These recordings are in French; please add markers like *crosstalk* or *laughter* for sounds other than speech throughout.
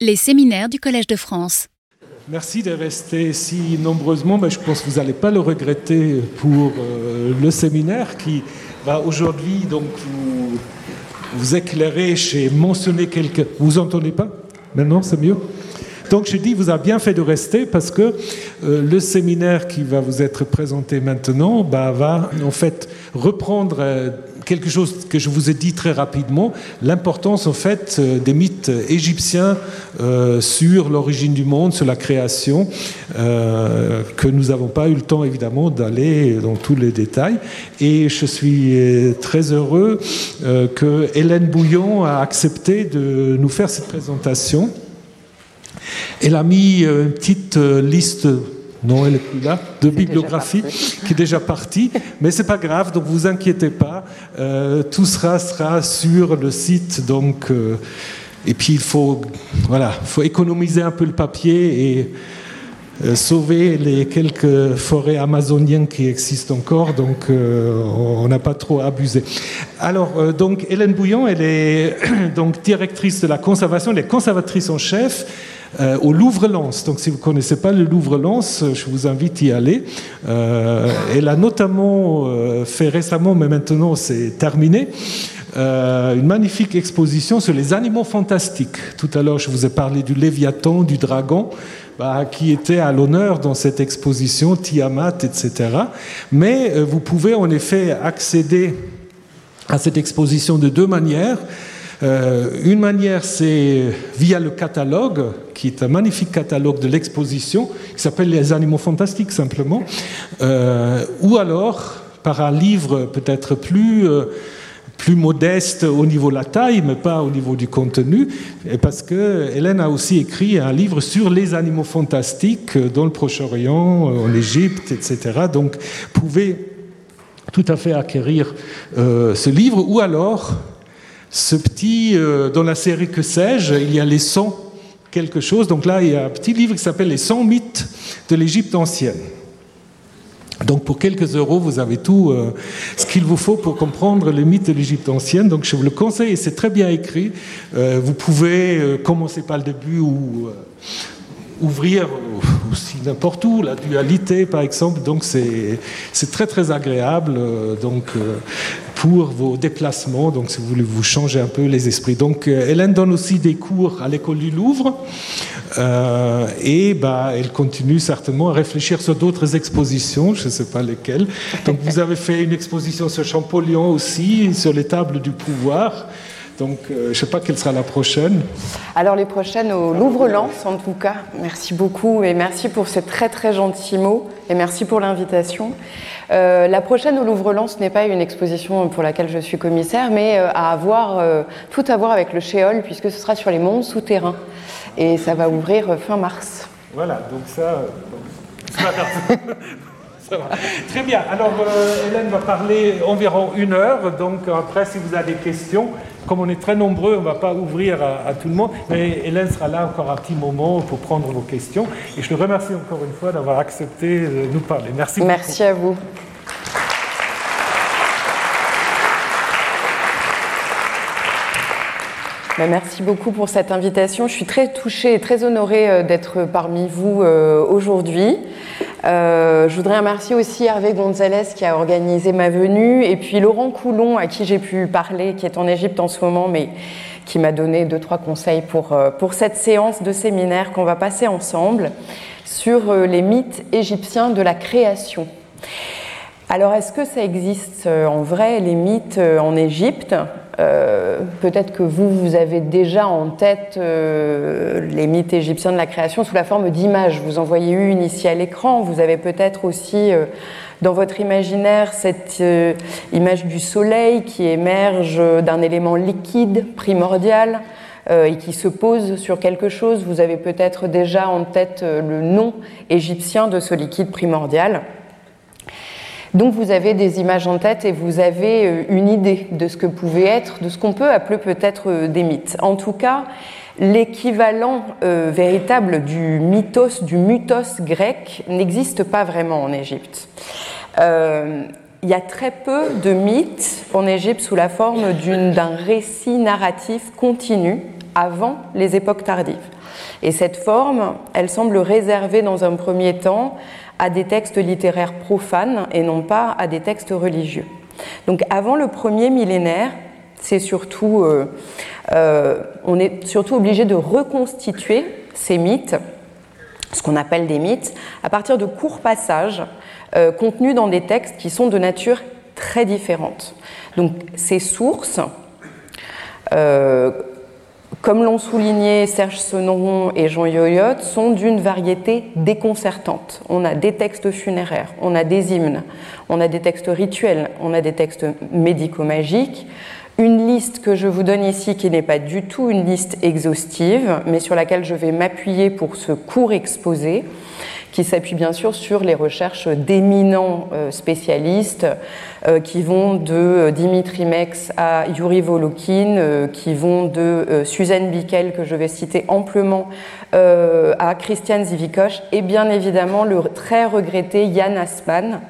Les séminaires du Collège de France. Merci de rester si nombreusement, mais je pense que vous n'allez pas le regretter pour euh, le séminaire qui va aujourd'hui donc vous, éclairer chez mentionner quelques. Vous entendez pas? Maintenant, c'est mieux? Donc je dis, vous avez bien fait de rester parce que euh, le séminaire qui va vous être présenté maintenant bah, va en fait reprendre euh, quelque chose que je vous ai dit très rapidement, l'importance en fait euh, des mythes égyptiens euh, sur l'origine du monde, sur la création, euh, que nous n'avons pas eu le temps évidemment d'aller dans tous les détails. Et je suis très heureux que Hélène Bouillon a accepté de nous faire cette présentation. Elle a mis une petite liste non, elle est plus là, de bibliographie, qui est déjà partie, mais c'est pas grave, donc vous inquiétez pas, euh, tout sera, sera sur le site, donc, euh, et puis il faut, voilà, faut économiser un peu le papier et euh, sauver les quelques forêts amazoniennes qui existent encore, donc on n'a pas trop abusé. Alors, donc, Hélène Bouillon, elle est *coughs* donc directrice de la conservation, elle est conservatrice en chef euh, au Louvre-Lens. Donc si vous ne connaissez pas le Louvre-Lens, je vous invite à y aller. Euh, elle a notamment euh, fait récemment, mais maintenant c'est terminé, une magnifique exposition sur les animaux fantastiques. Tout à l'heure, je vous ai parlé du Léviathan, du dragon. Bah, qui était à l'honneur dans cette exposition, Tiamat, etc. Mais vous pouvez en effet accéder à cette exposition de deux manières. Euh, une manière, c'est via le catalogue, qui est un magnifique catalogue de l'exposition, qui s'appelle Les animaux fantastiques simplement, euh, ou alors par un livre peut-être plus... Euh, plus modeste au niveau de la taille, mais pas au niveau du contenu, parce que Hélène a aussi écrit un livre sur les animaux fantastiques dans le Proche-Orient, en Égypte, etc. Donc, vous pouvez tout à fait acquérir ce livre, ou alors ce petit, euh, dans la série Que sais-je, il y a les 100 quelque chose. Donc là, il y a un petit livre qui s'appelle Les 100 mythes de l'Égypte ancienne. Donc pour quelques euros, vous avez tout euh, ce qu'il vous faut pour comprendre les mythes de l'Égypte ancienne. Donc je vous le conseille, c'est très bien écrit. Euh, vous pouvez commencer par le début ou ouvrir aussi n'importe où, la dualité par exemple. Donc c'est très très agréable. Donc pour vos déplacements, donc si vous voulez vous changer un peu les esprits. Donc euh, Hélène donne aussi des cours à l'école du Louvre euh, et bah, elle continue certainement à réfléchir sur d'autres expositions, je ne sais pas lesquelles. Donc vous avez fait une exposition sur Champollion aussi, sur les tables du pouvoir. Donc, euh, je ne sais pas quelle sera la prochaine. Alors, les prochaines au Louvre-Lens, en tout cas. Merci beaucoup et merci pour ces très très gentils mots et merci pour l'invitation. Euh, la prochaine au Louvre-Lens n'est pas une exposition pour laquelle je suis commissaire, mais euh, à avoir, tout à voir avec le Chéol, puisque ce sera sur les mondes souterrains. Et ça va ouvrir fin mars. Voilà, donc ça. *laughs* Très bien. Alors, Hélène va parler environ une heure. Donc, après, si vous avez des questions, comme on est très nombreux, on ne va pas ouvrir à, tout le monde, mais Hélène sera là encore un petit moment pour prendre vos questions. Et je le remercie encore une fois d'avoir accepté de nous parler. Merci. Merci à vous. Merci beaucoup pour cette invitation. Je suis très touchée et très honorée euh, d'être parmi vous euh, aujourd'hui. Euh, je voudrais remercier aussi Hervé Gonzalez qui a organisé ma venue et puis Laurent Coulon à qui j'ai pu parler, qui est en Égypte en ce moment, mais qui m'a donné deux, trois conseils pour, pour cette séance de séminaire qu'on va passer ensemble sur les mythes égyptiens de la création. Alors, est-ce que ça existe en vrai, les mythes en Égypte? Euh, peut-être que vous, vous avez déjà en tête euh, les mythes égyptiens de la création sous la forme d'images. Vous en voyez une ici à l'écran. Vous avez peut-être aussi euh, dans votre imaginaire cette image du soleil qui émerge d'un élément liquide primordial et qui se pose sur quelque chose. Vous avez peut-être déjà en tête le nom égyptien de ce liquide primordial. Donc vous avez des images en tête et vous avez euh, une idée de ce que pouvait être, de ce qu'on peut appeler peut-être euh, des mythes. En tout cas, l'équivalent euh, véritable du mythos, du mutos grec n'existe pas vraiment en Égypte. il y a très peu de mythes en Égypte sous la forme d'un récit narratif continu avant les époques tardives. Et cette forme, elle semble réservée dans un premier temps à des textes littéraires profanes et non pas à des textes religieux. Donc avant le premier millénaire, c'est surtout, euh, euh, on est surtout obligé de reconstituer ces mythes, ce qu'on appelle des mythes, à partir de courts passages euh, contenus dans des textes qui sont de nature très différente. Donc ces sources, comme l'ont souligné Serge Sonoron et Jean Yoyot, sont d'une variété déconcertante. On a des textes funéraires, on a des hymnes, on a des textes rituels, on a des textes médico-magiques. Une liste que je vous donne ici qui n'est pas du tout une liste exhaustive, mais sur laquelle je vais m'appuyer pour ce court exposé, qui s'appuie bien sûr sur les recherches d'éminents euh, spécialistes qui vont de euh, Dimitri Mex à Yuri Volokin, qui vont de Suzanne Bickel, que je vais citer amplement, à Christiane Zivikoch, et bien évidemment le très regretté Yann Asman,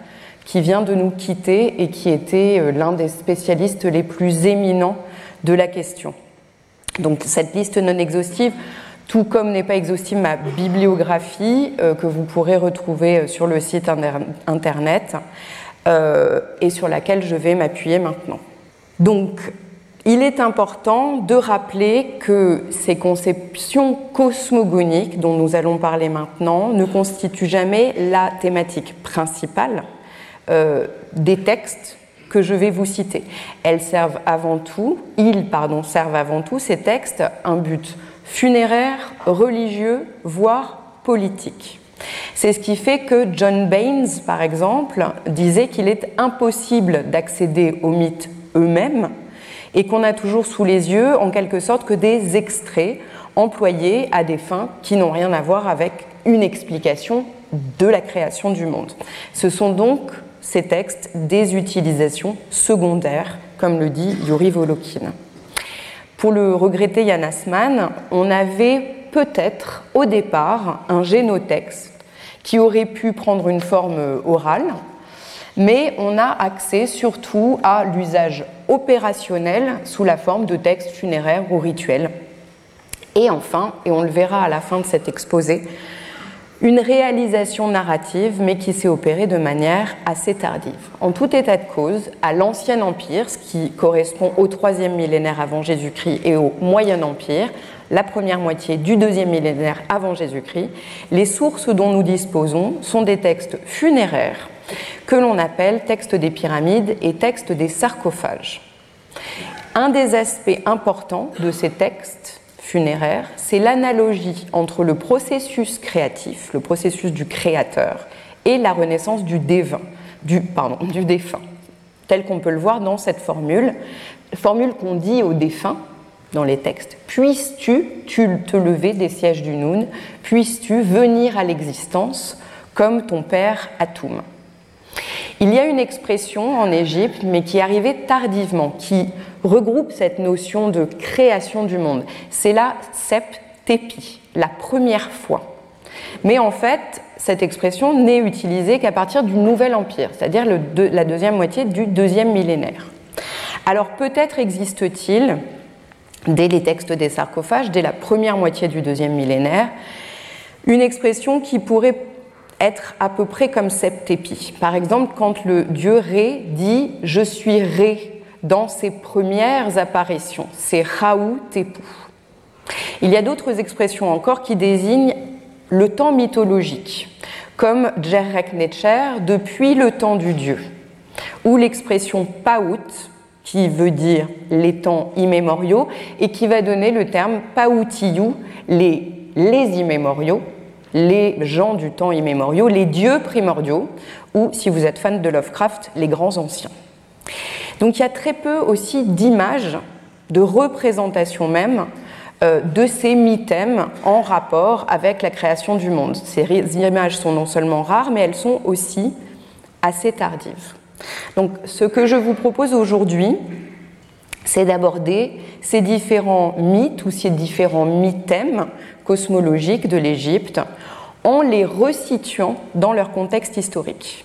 qui vient de nous quitter et qui était l'un des spécialistes les plus éminents de la question. Donc cette liste non exhaustive, tout comme n'est pas exhaustive ma bibliographie euh, que vous pourrez retrouver euh, sur le site internet euh, et sur laquelle je vais m'appuyer maintenant. Donc, il est important de rappeler que ces conceptions cosmogoniques dont nous allons parler maintenant ne constituent jamais la thématique principale des textes que je vais vous citer. Elles servent avant tout, ils pardon, servent avant tout ces textes un but funéraire, religieux, voire politique. C'est ce qui fait que John Baines, par exemple, disait qu'il est impossible d'accéder aux mythes eux-mêmes et qu'on a toujours sous les yeux, en quelque sorte, que des extraits employés à des fins qui n'ont rien à voir avec une explication de la création du monde. Ce sont donc ces textes des utilisations secondaires, comme le dit Yuri Volokin. Pour le regretter Yann Asman, on avait peut-être au départ un génotexte qui aurait pu prendre une forme orale, mais on a accès surtout à l'usage opérationnel sous la forme de textes funéraires ou rituels. Et enfin, et on le verra à la fin de cet exposé, une réalisation narrative, mais qui s'est opérée de manière assez tardive. En tout état de cause, à l'Ancien Empire, ce qui correspond au troisième millénaire avant Jésus-Christ et au Moyen Empire, la première moitié du deuxième millénaire avant Jésus-Christ, les sources dont nous disposons sont des textes funéraires que l'on appelle textes des pyramides et textes des sarcophages. Un des aspects importants de ces textes funéraire, c'est l'analogie entre le processus créatif, le processus du créateur, et la renaissance du, défunt, du, pardon, du défunt, tel qu'on peut le voir dans cette formule, formule qu'on dit au défunt dans les textes. Puisses-tu te lever des sièges du Noun, puisses-tu venir à l'existence comme ton père Atoum il y a une expression en Égypte, mais qui est arrivée tardivement, qui regroupe cette notion de création du monde. C'est la septépi, la première fois. Mais en fait, cette expression n'est utilisée qu'à partir du Nouvel Empire, c'est-à-dire la deuxième moitié du deuxième millénaire. Alors peut-être existe-t-il, dès les textes des sarcophages, dès la première moitié du deuxième millénaire, une expression qui pourrait être à peu près comme septépi. Par exemple, quand le dieu Ré dit Je suis Ré dans ses premières apparitions, c'est Raou Tepu. Il y a d'autres expressions encore qui désignent le temps mythologique, comme Djerek Netcher, depuis le temps du dieu, ou l'expression Paout, qui veut dire les temps immémoriaux, et qui va donner le terme Paoutiyu, les, les immémoriaux, les gens du temps immémoriaux, les dieux primordiaux, ou, si vous êtes fan de Lovecraft, les grands anciens. Donc il y a très peu aussi d'images, de représentations même, euh, de ces mythèmes en rapport avec la création du monde. Ces images sont non seulement rares, mais elles sont aussi assez tardives. Donc ce que je vous propose aujourd'hui, c'est d'aborder ces différents mythes ou ces différents mythèmes cosmologiques de l'Égypte en les resituant dans leur contexte historique.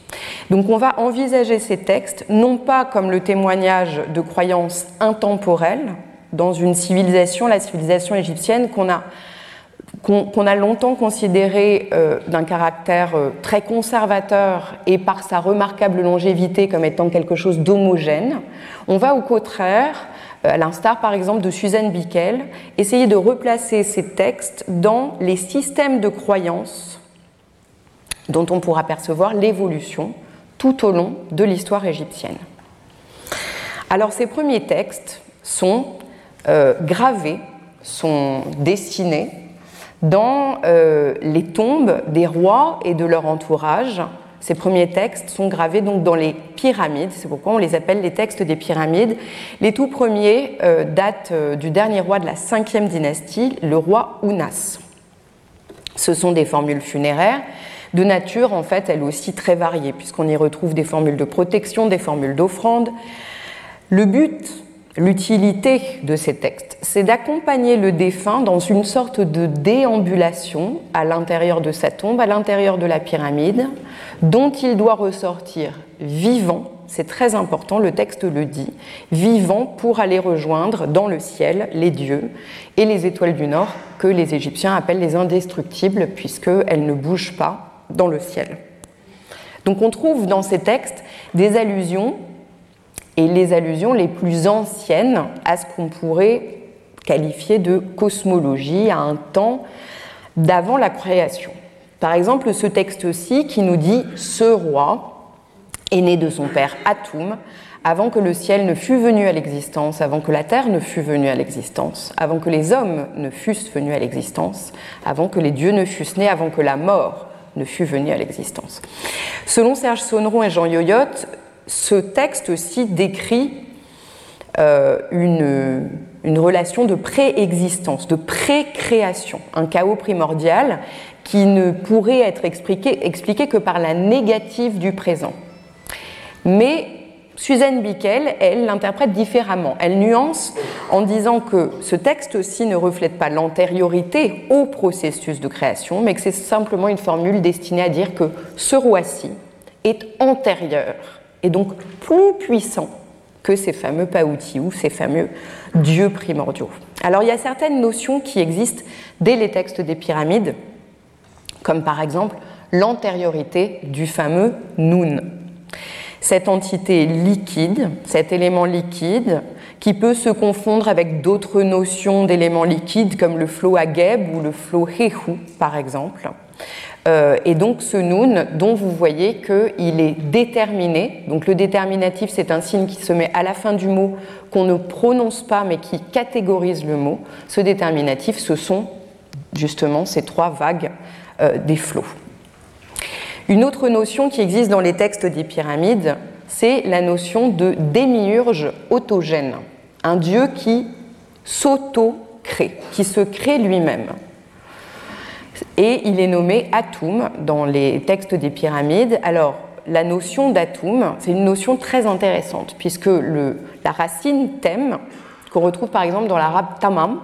Donc on va envisager ces textes non pas comme le témoignage de croyances intemporelles dans une civilisation, la civilisation égyptienne qu'on a qu'on a longtemps considéré euh, d'un caractère euh, très conservateur et par sa remarquable longévité comme étant quelque chose d'homogène, on va au contraire, euh, à l'instar par exemple de Suzanne Bickel, essayer de replacer ces textes dans les systèmes de croyances dont on pourra percevoir l'évolution tout au long de l'histoire égyptienne. Alors ces premiers textes sont gravés, sont dessinés dans euh, les tombes des rois et de leur entourage. Ces premiers textes sont gravés donc dans les pyramides, c'est pourquoi on les appelle les textes des pyramides. Les tout premiers euh, datent euh, du dernier roi de la 5e dynastie, le roi Ounas. Ce sont des formules funéraires de nature en fait elle aussi très variée, puisqu'on y retrouve des formules de protection, des formules d'offrande. Le but L'utilité de ces textes, c'est d'accompagner le défunt dans une sorte de déambulation à l'intérieur de sa tombe, à l'intérieur de la pyramide, dont il doit ressortir vivant, c'est très important, le texte le dit, vivant pour aller rejoindre dans le ciel les dieux et les étoiles du Nord que les Égyptiens appellent les indestructibles puisqu'elles ne bougent pas dans le ciel. Donc on trouve dans ces textes des allusions et les allusions les plus anciennes à ce qu'on pourrait qualifier de cosmologie, à un temps d'avant la création. Par exemple, ce texte-ci qui nous dit Ce roi est né de son père Atum, avant que le ciel ne fût venu à l'existence, avant que la terre ne fût venue à l'existence, avant que les hommes ne fussent venus à l'existence, avant que les dieux ne fussent nés, avant que la mort ne fût venue à l'existence. Selon Serge Sonneron et Jean Yoyotte, ce texte-ci décrit euh, une, relation de préexistence, de pré-création, un chaos primordial qui ne pourrait être expliqué, expliqué, que par la négative du présent. Mais Suzanne Bickel, elle, l'interprète différemment. Elle nuance en disant que ce texte-ci ne reflète pas l'antériorité au processus de création, mais que c'est simplement une formule destinée à dire que ce roi-ci est antérieur et donc plus puissant que ces fameux paoutis ou ces fameux dieux primordiaux. Alors il y a certaines notions qui existent dès les textes des pyramides, comme par exemple l'antériorité du fameux Nun. Cette entité liquide, cet élément liquide, qui peut se confondre avec d'autres notions d'éléments liquides comme le flot Ageb ou le flot Hehu, par exemple, euh, et donc ce noun dont vous voyez qu'il est déterminé, donc le déterminatif c'est un signe qui se met à la fin du mot qu'on ne prononce pas mais qui catégorise le mot, ce déterminatif ce sont justement ces trois vagues euh, des flots. Une autre notion qui existe dans les textes des pyramides, c'est la notion de démiurge autogène, un dieu qui s'auto-crée, qui se crée lui-même. Et il est nommé Atum dans les textes des pyramides. Alors, la notion d'atum, c'est une notion très intéressante, puisque la racine tem, qu'on retrouve par exemple dans l'arabe tamam,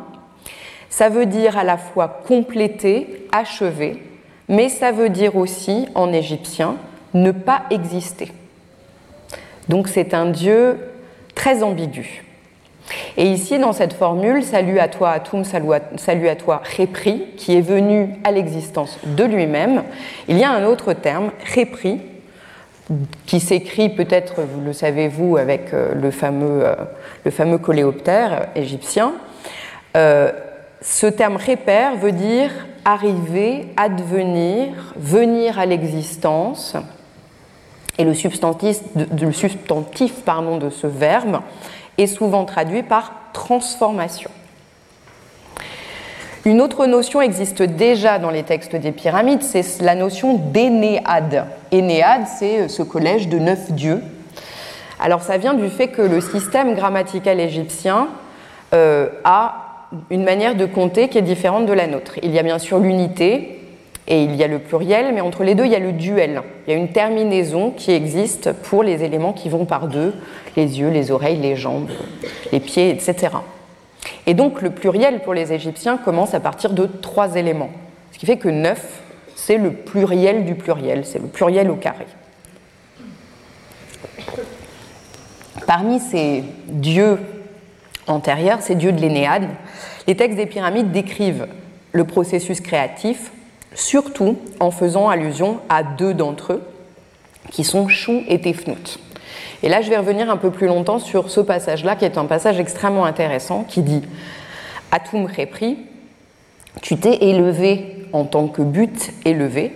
ça veut dire à la fois compléter, achever, mais ça veut dire aussi, en égyptien, ne pas exister. Donc c'est un dieu très ambigu. Et ici, dans cette formule, salut à toi Atum, salut à toi Répri, qui est venu à l'existence de lui-même, il y a un autre terme, Répri, qui s'écrit peut-être, vous le savez vous, avec euh, le fameux, euh, le coléoptère égyptien. Euh, ce terme répère veut dire arriver, advenir, venir à l'existence. Et le substantif, le substantif pardon, de ce verbe est souvent traduit par transformation. Une autre notion existe déjà dans les textes des pyramides, c'est la notion d'énéade. Énéade, c'est euh, ce collège de neuf dieux. Alors ça vient du fait que le système grammatical égyptien euh, a une manière de compter qui est différente de la nôtre. Il y a bien sûr l'unité, et il y a le pluriel, mais entre les deux, il y a le duel. Il y a une terminaison qui existe pour les éléments qui vont par deux, les yeux, les oreilles, les jambes, les pieds, etc. Et donc le pluriel pour les Égyptiens commence à partir de trois éléments. Ce qui fait que neuf, c'est le pluriel du pluriel, c'est le pluriel au carré. Parmi ces dieux antérieurs, ces dieux de l'Énéade, les textes des pyramides décrivent le processus créatif, surtout en faisant allusion à deux d'entre eux, qui sont Chou et Tefnout. Et là, je vais revenir un peu plus longtemps sur ce passage-là, qui est un passage extrêmement intéressant, qui dit Atum Repri, tu t'es élevé en tant que but élevé,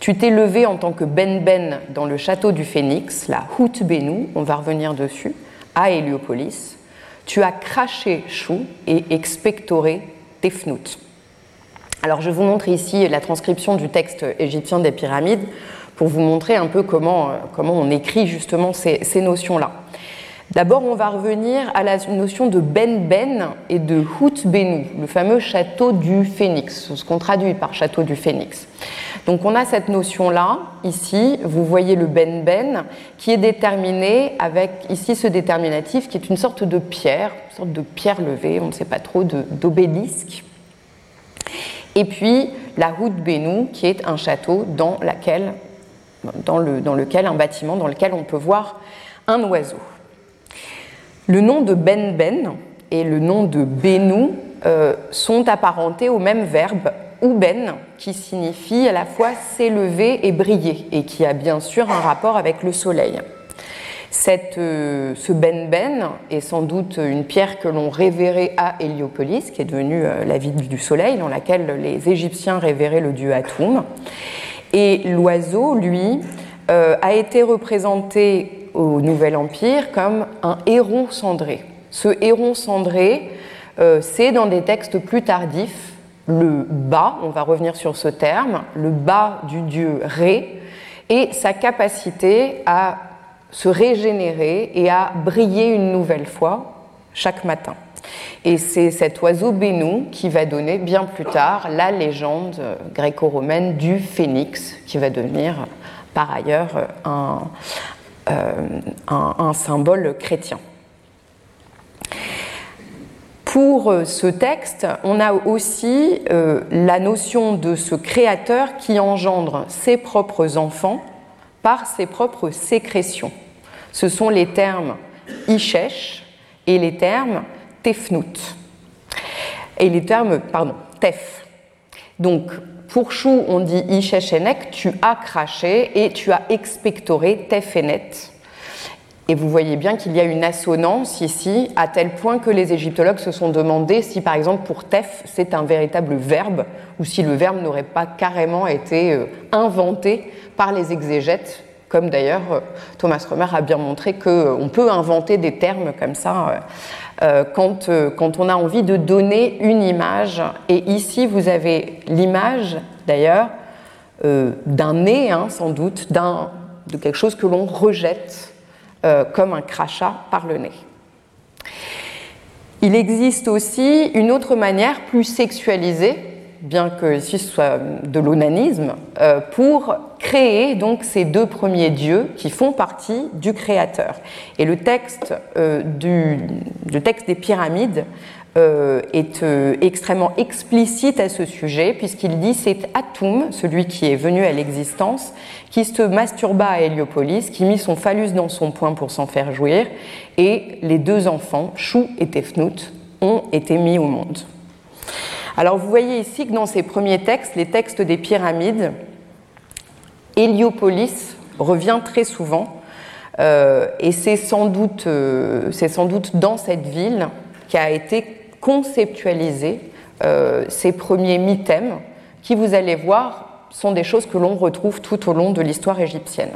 tu t'es levé en tant que Ben Ben dans le château du Phénix, la Hout Benou, on va revenir dessus, à Héliopolis. Tu as craché Chou et expectoré Tefnout. Alors je vous montre ici la transcription du texte égyptien des pyramides pour vous montrer un peu comment, euh, comment on écrit justement ces, ces notions-là. D'abord, on va revenir à la notion de Ben Ben et de Hout Benou, le fameux château du Phénix, ce qu'on traduit par château du Phénix. Donc on a cette notion-là, ici, vous voyez le Ben Ben, qui est déterminé avec ici ce déterminatif qui est une sorte de pierre, une sorte de pierre levée, on ne sait pas trop, d'obélisque. Et puis la Hout Benou, qui est un château dans, lequel, un bâtiment dans lequel on peut voir un oiseau. Le nom de Ben Ben et le nom de Benou euh, sont apparentés au même verbe ben qui signifie à la fois s'élever et briller, et qui a bien sûr un rapport avec le soleil. Euh, ce Ben Ben est sans doute une pierre que l'on révérait à Héliopolis, qui est devenue euh, la ville du soleil, dans laquelle les Égyptiens révéraient le dieu Atum. Et l'oiseau, lui, euh, a été représenté au Nouvel Empire comme un héron cendré. Ce héron cendré, c'est dans des textes plus tardifs le bas, on va revenir sur ce terme, le bas du dieu Ré, et sa capacité à se régénérer et à briller une nouvelle fois chaque matin. Et c'est cet oiseau Bénou qui va donner bien plus tard la légende gréco-romaine du phénix, qui va devenir par ailleurs un, euh, un symbole chrétien. Pour euh, ce texte, on a aussi euh, la notion de ce créateur qui engendre ses propres enfants par ses propres sécrétions. Ce sont les termes Ishesh et les termes Tefnout. Et les termes, pardon, Tef. Donc, pour Chou, on dit Ishesh Enek, tu as craché et tu as expectoré Tefenet. Et vous voyez bien qu'il y a une assonance ici, à tel point que les égyptologues se sont demandé si, par exemple, pour tef, c'est un véritable verbe, ou si le verbe n'aurait pas carrément été euh, inventé par les exégètes, comme d'ailleurs euh, Thomas Romer a bien montré qu'on euh, peut inventer des termes comme ça quand, quand on a envie de donner une image. Et ici, vous avez l'image, d'ailleurs, d'un nez, hein, sans doute, de quelque chose que l'on rejette euh, comme un crachat par le nez. Il existe aussi une autre manière plus sexualisée, bien que ici ce soit de l'onanisme, euh, pour créer donc ces deux premiers dieux qui font partie du Créateur. Et le texte, euh, du, texte des pyramides euh, est euh, extrêmement explicite à ce sujet, puisqu'il dit c'est Atum, celui qui est venu à l'existence, qui se masturba à Héliopolis, qui mit son phallus dans son poing pour s'en faire jouir, et les deux enfants, Chou et Tefnout, ont été mis au monde. Alors vous voyez ici que dans ces premiers textes, les textes des pyramides, Héliopolis revient très souvent, euh, et c'est sans, doute, c'est sans doute dans cette ville qui a été conceptualiser euh, ces premiers mythèmes qui, vous allez voir, sont des choses que l'on retrouve tout au long de l'histoire égyptienne.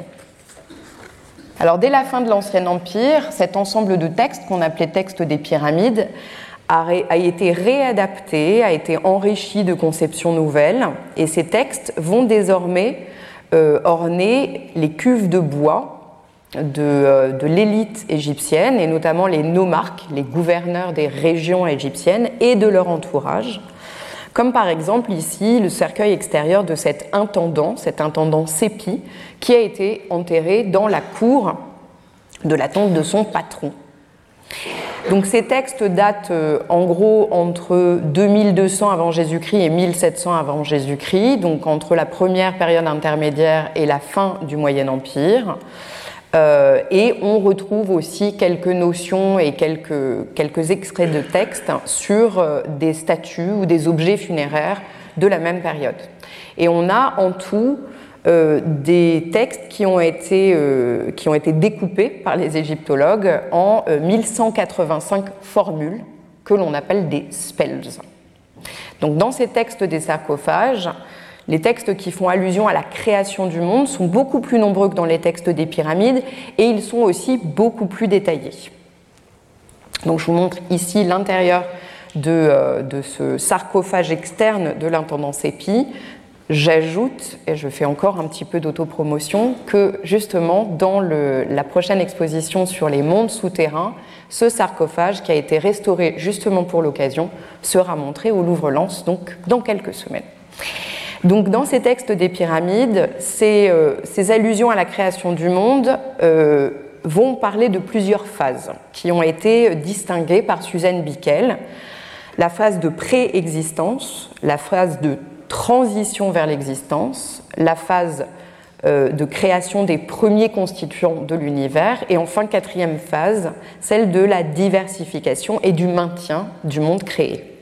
Alors dès la fin de l'Ancien Empire, cet ensemble de textes qu'on appelait textes des pyramides a, été réadapté, a été enrichi de conceptions nouvelles, et ces textes vont désormais euh, orner les cuves de bois euh, de, l'élite égyptienne, et notamment les nomarques, les gouverneurs des régions égyptiennes et de leur entourage, comme par exemple ici le cercueil extérieur de cet intendant, cet intendant Sépi, qui a été enterré dans la cour de la tombe de son patron. Donc ces textes datent euh, en gros entre 2200 avant Jésus-Christ et 1700 avant Jésus-Christ, donc entre la première période intermédiaire et la fin du Moyen Empire. et on retrouve aussi quelques notions et quelques, quelques extraits de textes sur des statues ou des objets funéraires de la même période. Et on a en tout euh, des textes qui ont, été, euh, qui ont été découpés par les égyptologues en 1185 euh, formules que l'on appelle des spells. Donc dans ces textes des sarcophages, les textes qui font allusion à la création du monde sont beaucoup plus nombreux que dans les textes des pyramides et ils sont aussi beaucoup plus détaillés. Donc je vous montre ici l'intérieur de, de, ce sarcophage externe de l'intendance épi J'ajoute, et je fais encore un petit peu d'autopromotion, que justement dans la prochaine exposition sur les mondes souterrains, ce sarcophage qui a été restauré justement pour l'occasion sera montré au Louvre-Lens, donc dans quelques semaines. Donc dans ces textes des pyramides, ces, euh, allusions à la création du monde euh, vont parler de plusieurs phases qui ont été distinguées par Suzanne Bickel. La phase de préexistence, la phase de transition vers l'existence, la phase euh, de création des premiers constituants de l'univers, et enfin quatrième phase, celle de la diversification et du maintien du monde créé.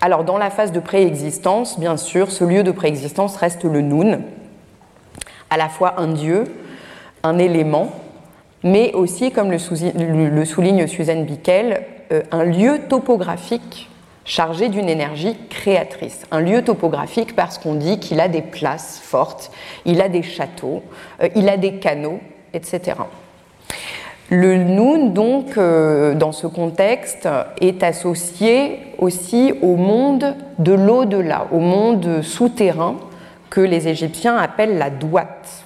Alors dans la phase de préexistence, bien sûr, ce lieu de préexistence reste le Noun, à la fois un dieu, un élément, mais aussi, comme le souligne Suzanne Bickel, euh, un lieu topographique chargé d'une énergie créatrice. Un lieu topographique parce qu'on dit qu'il a des places fortes, il a des châteaux, euh, il a des canaux, etc. Le Noun, donc, euh, dans ce contexte, est associé aussi au monde de l'au-delà, au monde souterrain que les Égyptiens appellent la douate.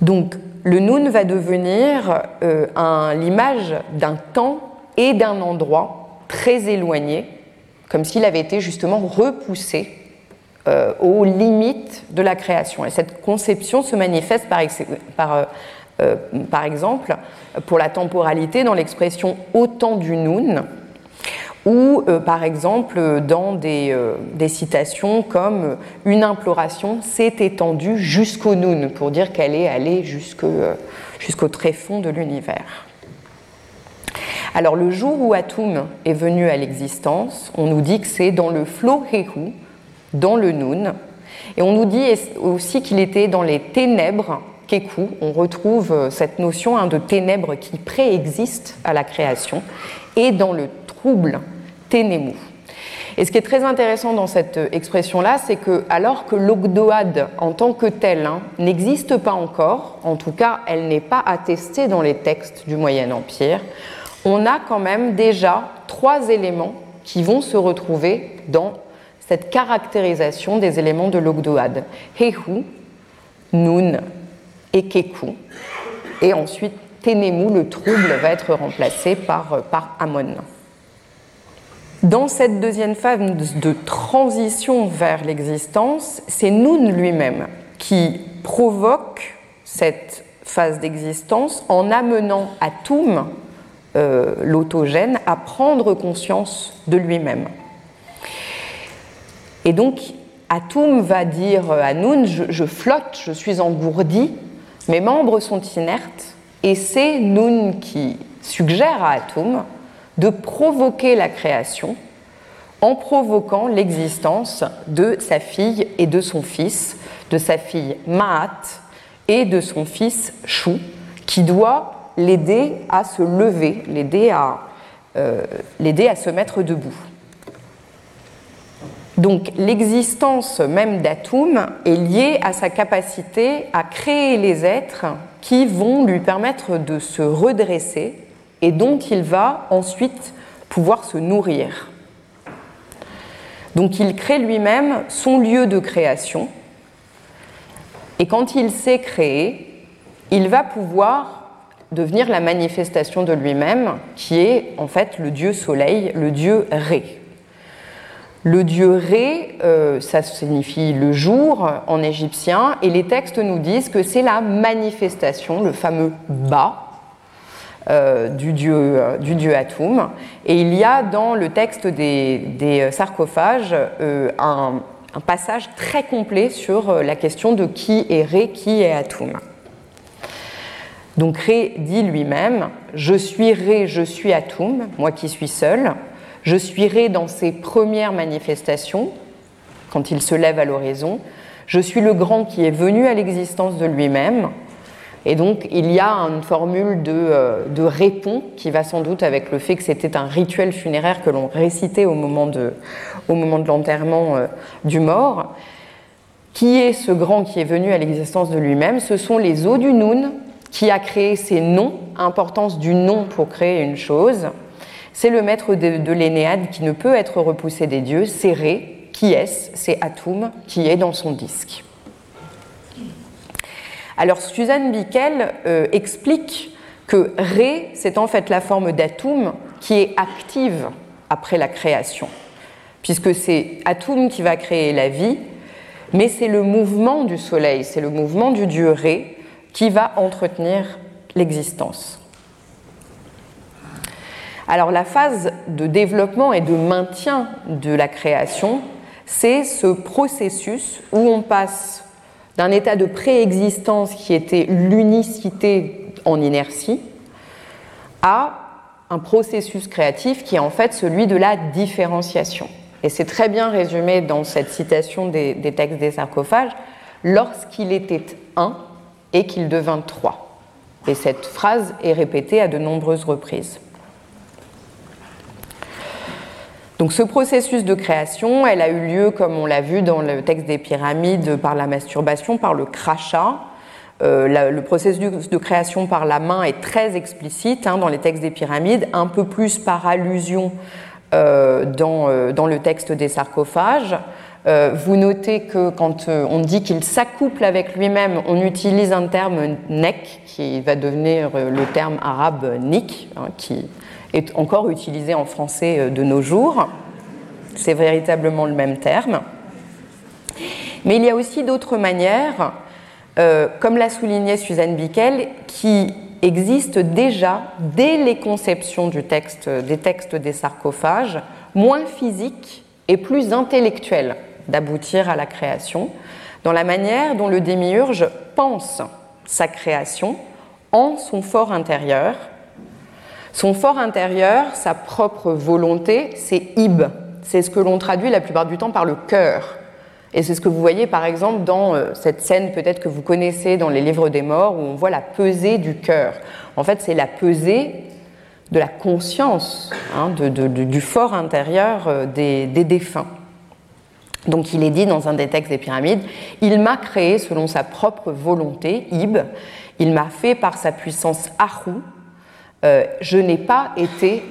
Donc, le Noun va devenir euh, l'image d'un temps et d'un endroit très éloigné, comme s'il avait été justement repoussé euh, aux limites de la création. Et cette conception se manifeste par, euh, euh, par, exemple pour la temporalité dans l'expression autant du noun, ou par exemple dans des, des citations comme une imploration s'est étendue jusqu'au noun, pour dire qu'elle est allée jusqu'au tréfonds de l'univers. Alors le jour où Atum est venu à l'existence, on nous dit que c'est dans le flot Hehu, dans le Nun, et on nous dit aussi qu'il était dans les ténèbres Keku. On retrouve euh, cette notion hein, de ténèbres qui préexistent à la création, et dans le trouble Ténémou. Et ce qui est très intéressant dans cette euh, expression-là, c'est que alors que l'Ogdoad en tant que telle hein, n'existe pas encore, en tout cas elle n'est pas attestée dans les textes du Moyen Empire, on a quand même déjà trois éléments qui vont se retrouver dans cette caractérisation des éléments de l'Ogdoad. Hehu, Nun et Keku. Et ensuite, Tenemu, le trouble, va être remplacé par, par Amon. Dans cette deuxième phase de transition vers l'existence, c'est Nun lui-même qui provoque cette phase d'existence en amenant Atum euh, l'autogène à prendre conscience de lui-même. Et donc, Atum va dire à Noun je, flotte, je suis engourdi, mes membres sont inertes, et c'est Noun qui suggère à Atum de provoquer la création en provoquant l'existence de sa fille et de son fils, de sa fille Maat et de son fils Chou, qui doit l'aider à se lever, l'aider à, euh, se mettre debout. Donc l'existence même d'Atum est liée à sa capacité à créer les êtres qui vont lui permettre de se redresser et dont il va ensuite pouvoir se nourrir. Donc il crée lui-même son lieu de création et quand il s'est créé, il va pouvoir devenir la manifestation de lui-même, qui est en fait le dieu soleil, le dieu Ré. Le dieu Ré, euh, ça signifie le jour en égyptien, et les textes nous disent que c'est la manifestation, le fameux Ba, euh, du, dieu, euh, du dieu Atum. Et il y a dans le texte des, sarcophages un, un, passage très complet sur la question de qui est Ré, qui est Atum. Donc Ré dit lui-même Je suis Ré, je suis Atum, moi qui suis seul. Je suis Ré dans ses premières manifestations, quand il se lève à l'horizon. Je suis le grand qui est venu à l'existence de lui-même. Et donc il y a une formule de, euh, de répond qui va sans doute avec le fait que c'était un rituel funéraire que l'on récitait au moment de, au moment de l'enterrement euh, du mort. Qui est ce grand qui est venu à l'existence de lui-même? Ce sont les eaux du Noun qui a créé ces noms, importance du nom pour créer une chose. C'est le maître de, de l'Énéade qui ne peut être repoussé des dieux, c'est Ré, qui est-ce? C'est Atum, qui est dans son disque. Alors Suzanne Bickel euh, explique que Ré, c'est en fait la forme d'Atum qui est active après la création, puisque c'est Atum qui va créer la vie, mais c'est le mouvement du Soleil, c'est le mouvement du dieu Ré qui va entretenir l'existence. Alors la phase de développement et de maintien de la création, c'est ce processus où on passe d'un état de préexistence qui était l'unicité en inertie à un processus créatif qui est en fait celui de la différenciation. Et c'est très bien résumé dans cette citation des, des textes des sarcophages, lorsqu'il était un et qu'il devint trois. Et cette phrase est répétée à de nombreuses reprises. Donc ce processus de création, elle a eu lieu, comme on l'a vu dans le texte des pyramides, par la masturbation, par le crachat. Euh, le processus de création par la main est très explicite hein, dans les textes des pyramides, un peu plus par allusion euh, dans, euh, dans, le texte des sarcophages. Euh, vous notez que quand euh, on dit qu'il s'accouple avec lui-même, on utilise un terme nek, qui va devenir euh, le terme arabe nik, hein, qui est encore utilisé en français de nos jours. C'est véritablement le même terme. Mais il y a aussi d'autres manières, comme l'a souligné Suzanne Bickel, qui existent déjà dès les conceptions du texte, des textes des sarcophages, moins physiques et plus intellectuels d'aboutir à la création, dans la manière dont le démiurge pense sa création en son fort intérieur, son fort intérieur, sa propre volonté, c'est ib. C'est ce que l'on traduit la plupart du temps par le cœur. Et c'est ce que vous voyez par exemple dans euh, cette scène peut-être que vous connaissez dans les livres des morts où on voit la pesée du cœur. En fait, c'est la pesée de la conscience, hein, du fort intérieur euh, des, des, défunts. Donc il est dit dans un des textes des pyramides, il m'a créé selon sa propre volonté, Ib, il m'a fait par sa puissance Ahou, euh, je n'ai pas été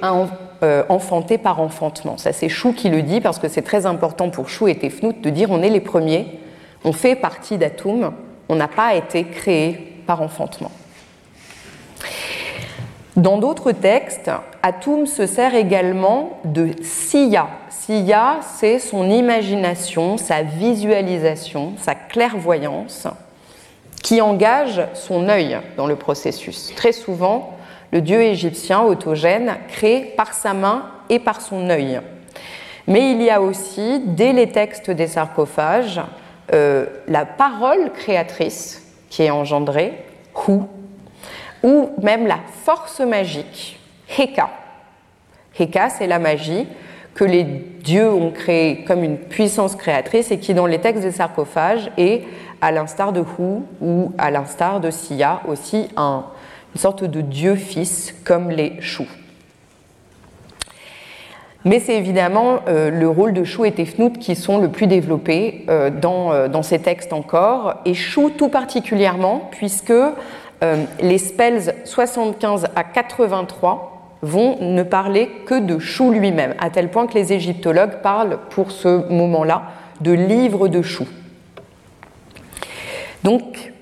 euh, enfanté par enfantement. Ça, c'est Chou qui le dit parce que c'est très important pour Chou et Tefnout de dire on est les premiers, on fait partie d'Atoum, on n'a pas été créé par enfantement. Dans d'autres textes, Atum se sert également de Siya. Siya, c'est son imagination, sa visualisation, sa clairvoyance, qui engage son œil dans le processus. Très souvent, le dieu égyptien autogène crée par sa main et par son œil. Mais il y a aussi, dès les textes des sarcophages, euh, la parole créatrice qui est engendrée, Hu, ou même la force magique, Heka. Heka, c'est la magie que les dieux ont créée comme une puissance créatrice et qui, dans les textes des sarcophages, est, à l'instar de Hu ou à l'instar de Sia, aussi un, une sorte de Dieu fils comme les choux. Mais c'est évidemment euh, le rôle de Chou et Tefnout qui sont le plus développés euh, dans, euh, dans, ces textes encore, et Chou tout particulièrement, puisque euh, les spells 75 à 83 vont ne parler que de Chou lui-même, à tel point que les égyptologues parlent pour ce moment-là de livre de Chou. Donc,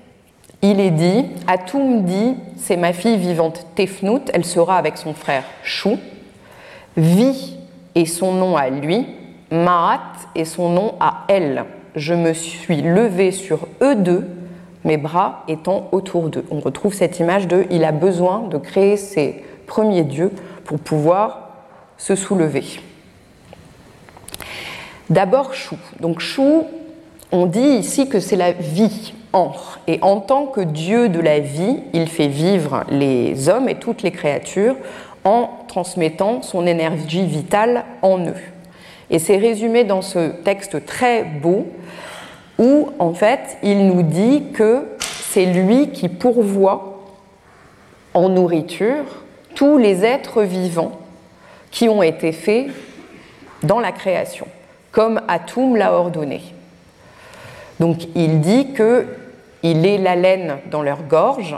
il est dit, Atum dit, c'est ma fille vivante Tefnout, elle sera avec son frère Chou. Vi est son nom à lui, Maat est son nom à elle. Je me suis levé sur eux deux, mes bras étant autour d'eux. On retrouve cette image de il a besoin de créer ses premiers dieux pour pouvoir se soulever. D'abord Chou. Donc Chou, on dit ici que c'est la vie Ankh. Et en tant que Dieu de la vie, il fait vivre les hommes et toutes les créatures en transmettant son énergie vitale en eux. Et c'est résumé dans ce texte très beau où en fait il nous dit que c'est lui qui pourvoit en nourriture tous les êtres vivants qui ont été faits dans la création, comme Atum l'a ordonné. Donc il dit que il est la laine dans leur gorge,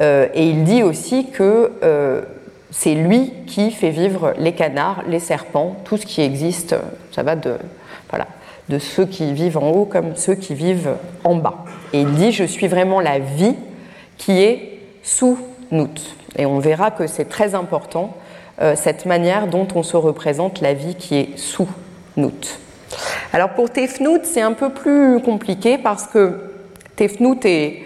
euh, et il dit aussi que euh, c'est lui qui fait vivre les canards, les serpents, tout ce qui existe. Ça va de, voilà, de ceux qui vivent en haut comme ceux qui vivent en bas. Et il dit, je suis vraiment la vie qui est sous nous. Et on verra que c'est très important, euh, cette manière dont on se représente la vie qui est sous nous. Alors pour Tefnout, c'est un peu plus compliqué parce que Tefnout est,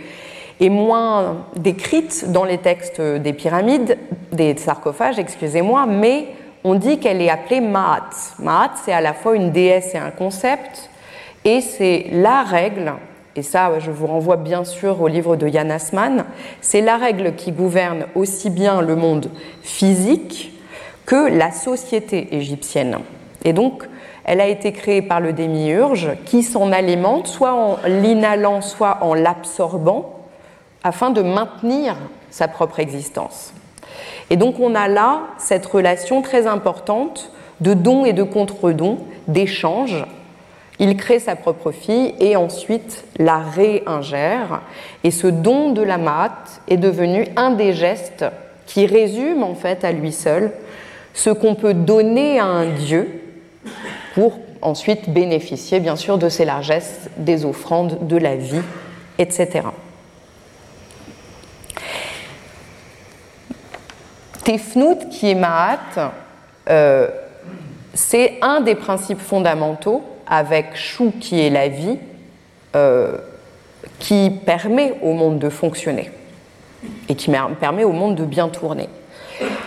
est moins décrite dans les textes des pyramides, des sarcophages, excusez-moi, mais on dit qu'elle est appelée Maat. Maat, c'est à la fois une déesse et un concept, et c'est la règle, et ça je vous renvoie bien sûr au livre de Yann Asman, c'est la règle qui gouverne aussi bien le monde physique que la société égyptienne. Et donc, elle a été créée par le démiurge qui s'en alimente soit en l'inhalant, soit en l'absorbant, afin de maintenir sa propre existence. Et donc on a là cette relation très importante de don et de contre-don, d'échange. Il crée sa propre fille et ensuite la réingère. Et ce don de la mat est devenu un des gestes qui résume en fait à lui seul ce qu'on peut donner à un dieu pour ensuite bénéficier bien sûr de ses largesses, des offrandes, de la vie, etc. Tefnout, qui est Mahat, euh, c'est un des principes fondamentaux avec Chou, qui est la vie, euh, qui permet au monde de fonctionner et qui permet au monde de bien tourner.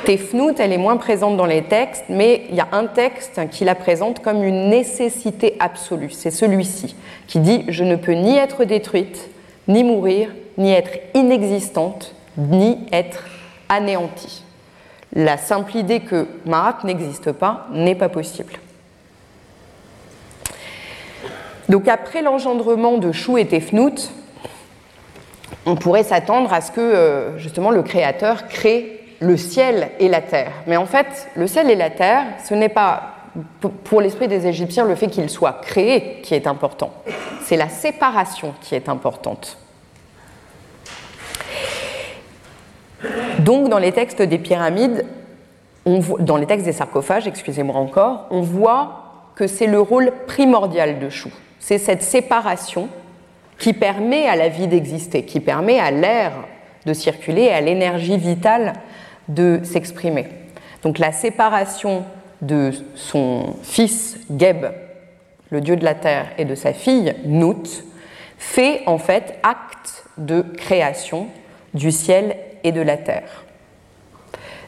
Tefnout, elle est moins présente dans les textes, mais il y a un texte qui la présente comme une nécessité absolue. C'est celui-ci, qui dit Je ne peux ni être détruite, ni mourir, ni être inexistante, ni être anéantie. La simple idée que Marat n'existe pas n'est pas possible. Donc après l'engendrement de Chou et Tefnout, on pourrait s'attendre à ce que euh, justement le Créateur crée le ciel et la terre. Mais en fait, le ciel et la terre, ce n'est pas pour l'esprit des Égyptiens le fait qu'ils soient créés qui est important, c'est la séparation qui est importante. Donc dans les textes des pyramides, dans les textes des sarcophages, excusez-moi encore, on voit que c'est le rôle primordial de Chou. C'est cette séparation qui permet à la vie d'exister, qui permet à l'air de circuler, à l'énergie vitale de s'exprimer. Donc la séparation de son fils Geb, le dieu de la terre, et de sa fille Nout, fait en fait acte de création du ciel et de la terre.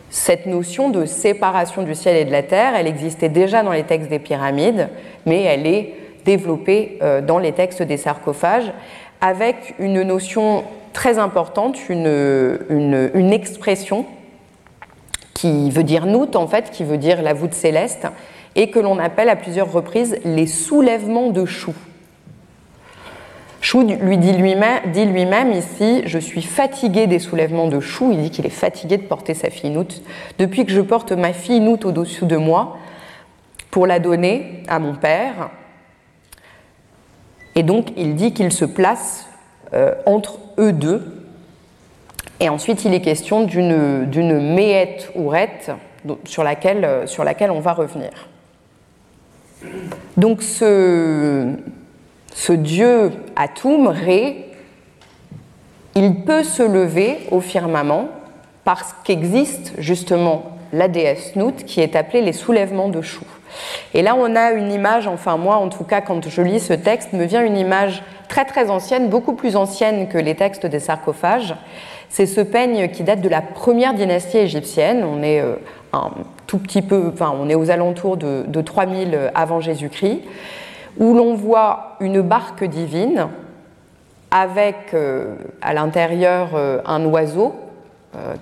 Cette notion de séparation du ciel et de la terre, elle existait déjà dans les textes des pyramides, mais elle est développée euh, dans les textes des sarcophages avec une notion très importante, une, expression qui veut dire Nout en fait, qui veut dire la voûte céleste, et que l'on appelle à plusieurs reprises les soulèvements de Chou. Chou lui dit lui-même ici Je suis fatigué des soulèvements de Chou. Il dit qu'il est fatigué de porter sa fille Nout. Depuis que je porte ma fille Nout au-dessus de moi pour la donner à mon père. Et donc il dit qu'il se place euh, entre eux deux et ensuite, il est question d'une méette ou rette sur laquelle, sur laquelle on va revenir. Donc ce, ce dieu Atum, Ré, il peut se lever au firmament parce qu'existe justement la déesse Nout qui est appelée les soulèvements de Chou. Et là, on a une image, enfin moi en tout cas, quand je lis ce texte, me vient une image très très ancienne, beaucoup plus ancienne que les textes des sarcophages, c'est ce peigne qui date de la première dynastie égyptienne. On est euh, un tout petit peu, enfin, on est aux alentours de, 3000 avant Jésus-Christ, où l'on voit une barque divine avec à l'intérieur un oiseau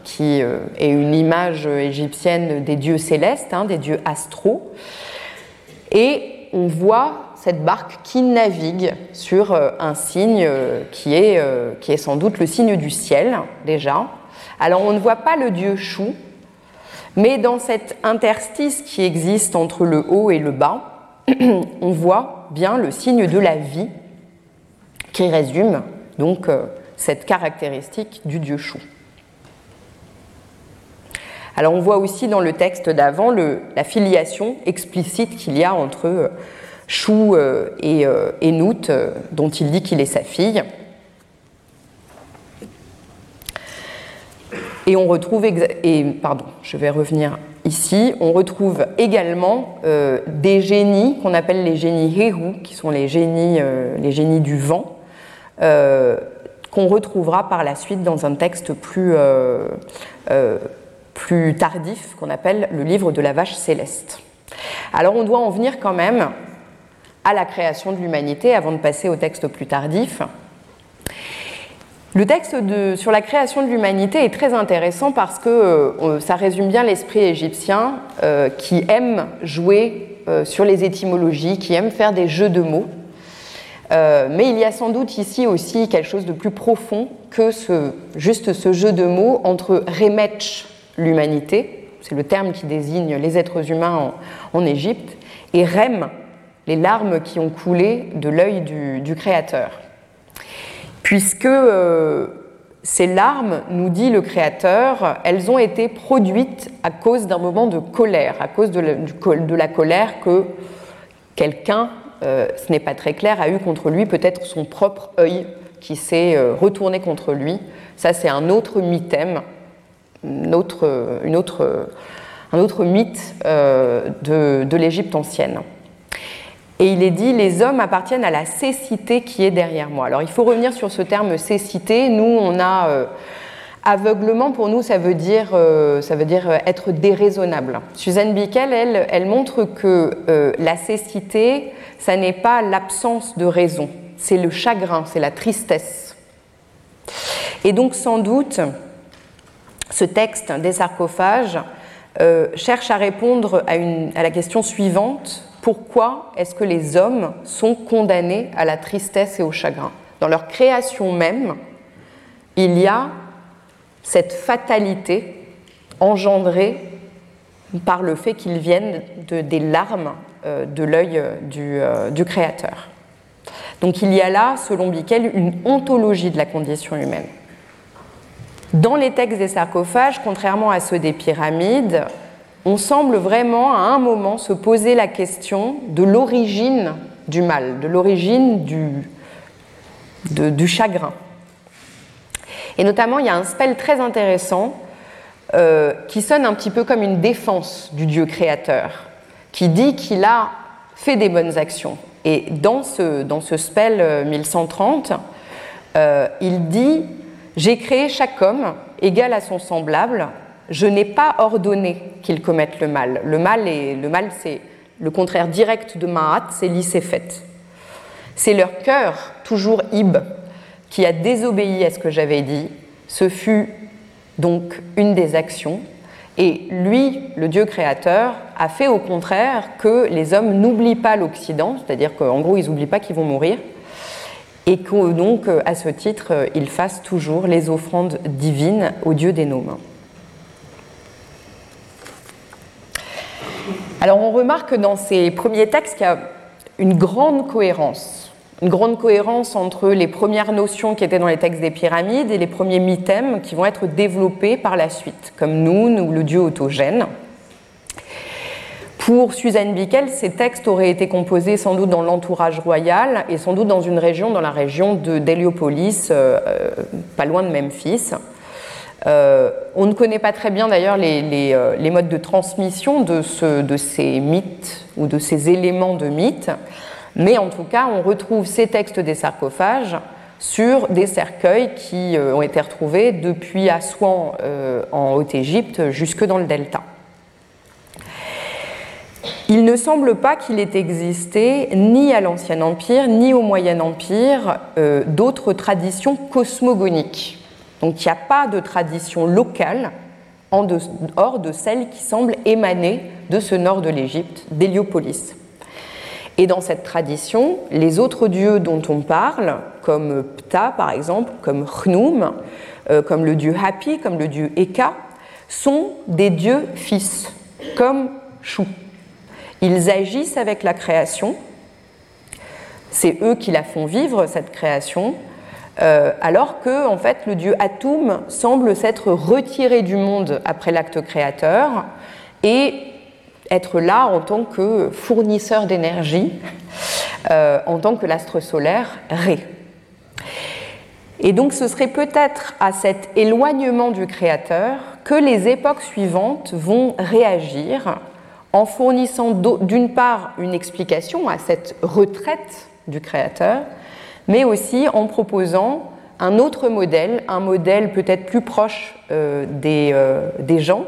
qui est une image égyptienne des dieux célestes, hein, des dieux astraux. Et on voit cette barque qui navigue sur euh, un signe euh, qui est, euh, qui est sans doute le signe du ciel déjà. Alors on ne voit pas le dieu Chou, mais dans cet interstice qui existe entre le haut et le bas, *clears throat* on voit bien le signe de la vie qui résume donc cette caractéristique du dieu Chou. Alors on voit aussi dans le texte d'avant la filiation explicite qu'il y a entre Chou euh, et, euh, Nout, euh, dont il dit qu'il est sa fille. Et on retrouve, et pardon, je vais revenir ici, on retrouve également des génies qu'on appelle les génies Heru, qui sont les génies, les génies du vent, qu'on retrouvera par la suite dans un texte plus, plus tardif qu'on appelle le livre de la vache céleste. Alors on doit en venir quand même à la création de l'humanité avant de passer au texte plus tardif. Le texte sur la création de l'humanité est très intéressant parce que euh, ça résume bien l'esprit égyptien euh, qui aime jouer euh, sur les étymologies, qui aime faire des jeux de mots. mais il y a sans doute ici aussi quelque chose de plus profond que ce, juste ce jeu de mots entre Remetch, l'humanité, c'est le terme qui désigne les êtres humains en, en Égypte, et Rem, les larmes qui ont coulé de l'œil du, Créateur. Puisque euh, ces larmes, nous dit le Créateur, elles ont été produites à cause d'un moment de colère, à cause de la, colère que quelqu'un, euh, ce n'est pas très clair, a eu contre lui, peut-être son propre œil qui s'est euh, retourné contre lui. Ça, c'est un autre mythème, un autre mythe de l'Égypte ancienne. Et il est dit, les hommes appartiennent à la cécité qui est derrière moi. Alors il faut revenir sur ce terme cécité. Nous, on a euh, aveuglement, pour nous, ça veut dire, euh, ça veut dire euh, être déraisonnable. Suzanne Bickel, elle, elle montre que la cécité, ça n'est pas l'absence de raison, c'est le chagrin, c'est la tristesse. Et donc sans doute, ce texte des sarcophages cherche à répondre à, une, à la question suivante pourquoi est-ce que les hommes sont condamnés à la tristesse et au chagrin Dans leur création même, il y a cette fatalité engendrée par le fait qu'ils viennent de, des larmes euh, de l'œil euh, euh, du, Créateur. Donc il y a là, selon Bickel, une ontologie de la condition humaine. Dans les textes des sarcophages, contrairement à ceux des pyramides, on semble vraiment à un moment se poser la question de l'origine du mal, de l'origine du, chagrin. Et notamment, il y a un spell très intéressant euh, qui sonne un petit peu comme une défense du Dieu créateur, qui dit qu'il a fait des bonnes actions. Et dans ce, dans ce spell 1130, euh, euh, il dit J'ai créé chaque homme égal à son semblable je n'ai pas ordonné qu'ils commettent le mal. Le mal, le mal c'est le contraire direct de Ma'at, c'est l'Isséfet. C'est leur cœur, toujours Ib, qui a désobéi à ce que j'avais dit. Ce fut donc une des actions. Et lui, le Dieu créateur, a fait au contraire que les hommes n'oublient pas l'Occident, c'est-à-dire qu'en gros, ils n'oublient pas qu'ils vont mourir, et que donc, à ce titre, ils fassent toujours les offrandes divines au Dieu des noms. Alors on remarque dans ces premiers textes qu'il y a une grande cohérence, une grande cohérence entre les premières notions qui étaient dans les textes des pyramides et les premiers mythèmes qui vont être développés par la suite, comme Noun ou le dieu autogène. Pour Suzanne Bickel, ces textes auraient été composés sans doute dans l'entourage royal et sans doute dans une région, dans la région d'Héliopolis, euh, euh, pas loin de Memphis. Euh, on ne connaît pas très bien d'ailleurs euh, les, modes de transmission de, ces mythes ou de ces éléments de mythes, mais en tout cas, on retrouve ces textes des sarcophages sur des cercueils qui euh, ont été retrouvés depuis Assouan en Haute-Égypte jusque dans le delta. Il ne semble pas qu'il ait existé ni à l'Ancien Empire ni au Moyen Empire euh, d'autres traditions cosmogoniques. Donc il n'y a pas de tradition locale en hors de celle qui semble émaner de ce nord de l'Égypte, d'Héliopolis. Et dans cette tradition, les autres dieux dont on parle, comme Ptah par exemple, comme Chnum, euh, comme le dieu Hapi, comme le dieu Eka, sont des dieux fils, comme Chou. Ils agissent avec la création, c'est eux qui la font vivre, cette création, euh, alors que en fait, le dieu Atum semble s'être retiré du monde après l'acte créateur et être là en tant que fournisseur d'énergie, *laughs* euh, en tant que l'astre solaire Ré. Et donc ce serait peut-être à cet éloignement du Créateur que les époques suivantes vont réagir en fournissant d'une part une explication à cette retraite du Créateur, mais aussi en proposant un autre modèle, un modèle peut-être plus proche euh, des, euh, des gens,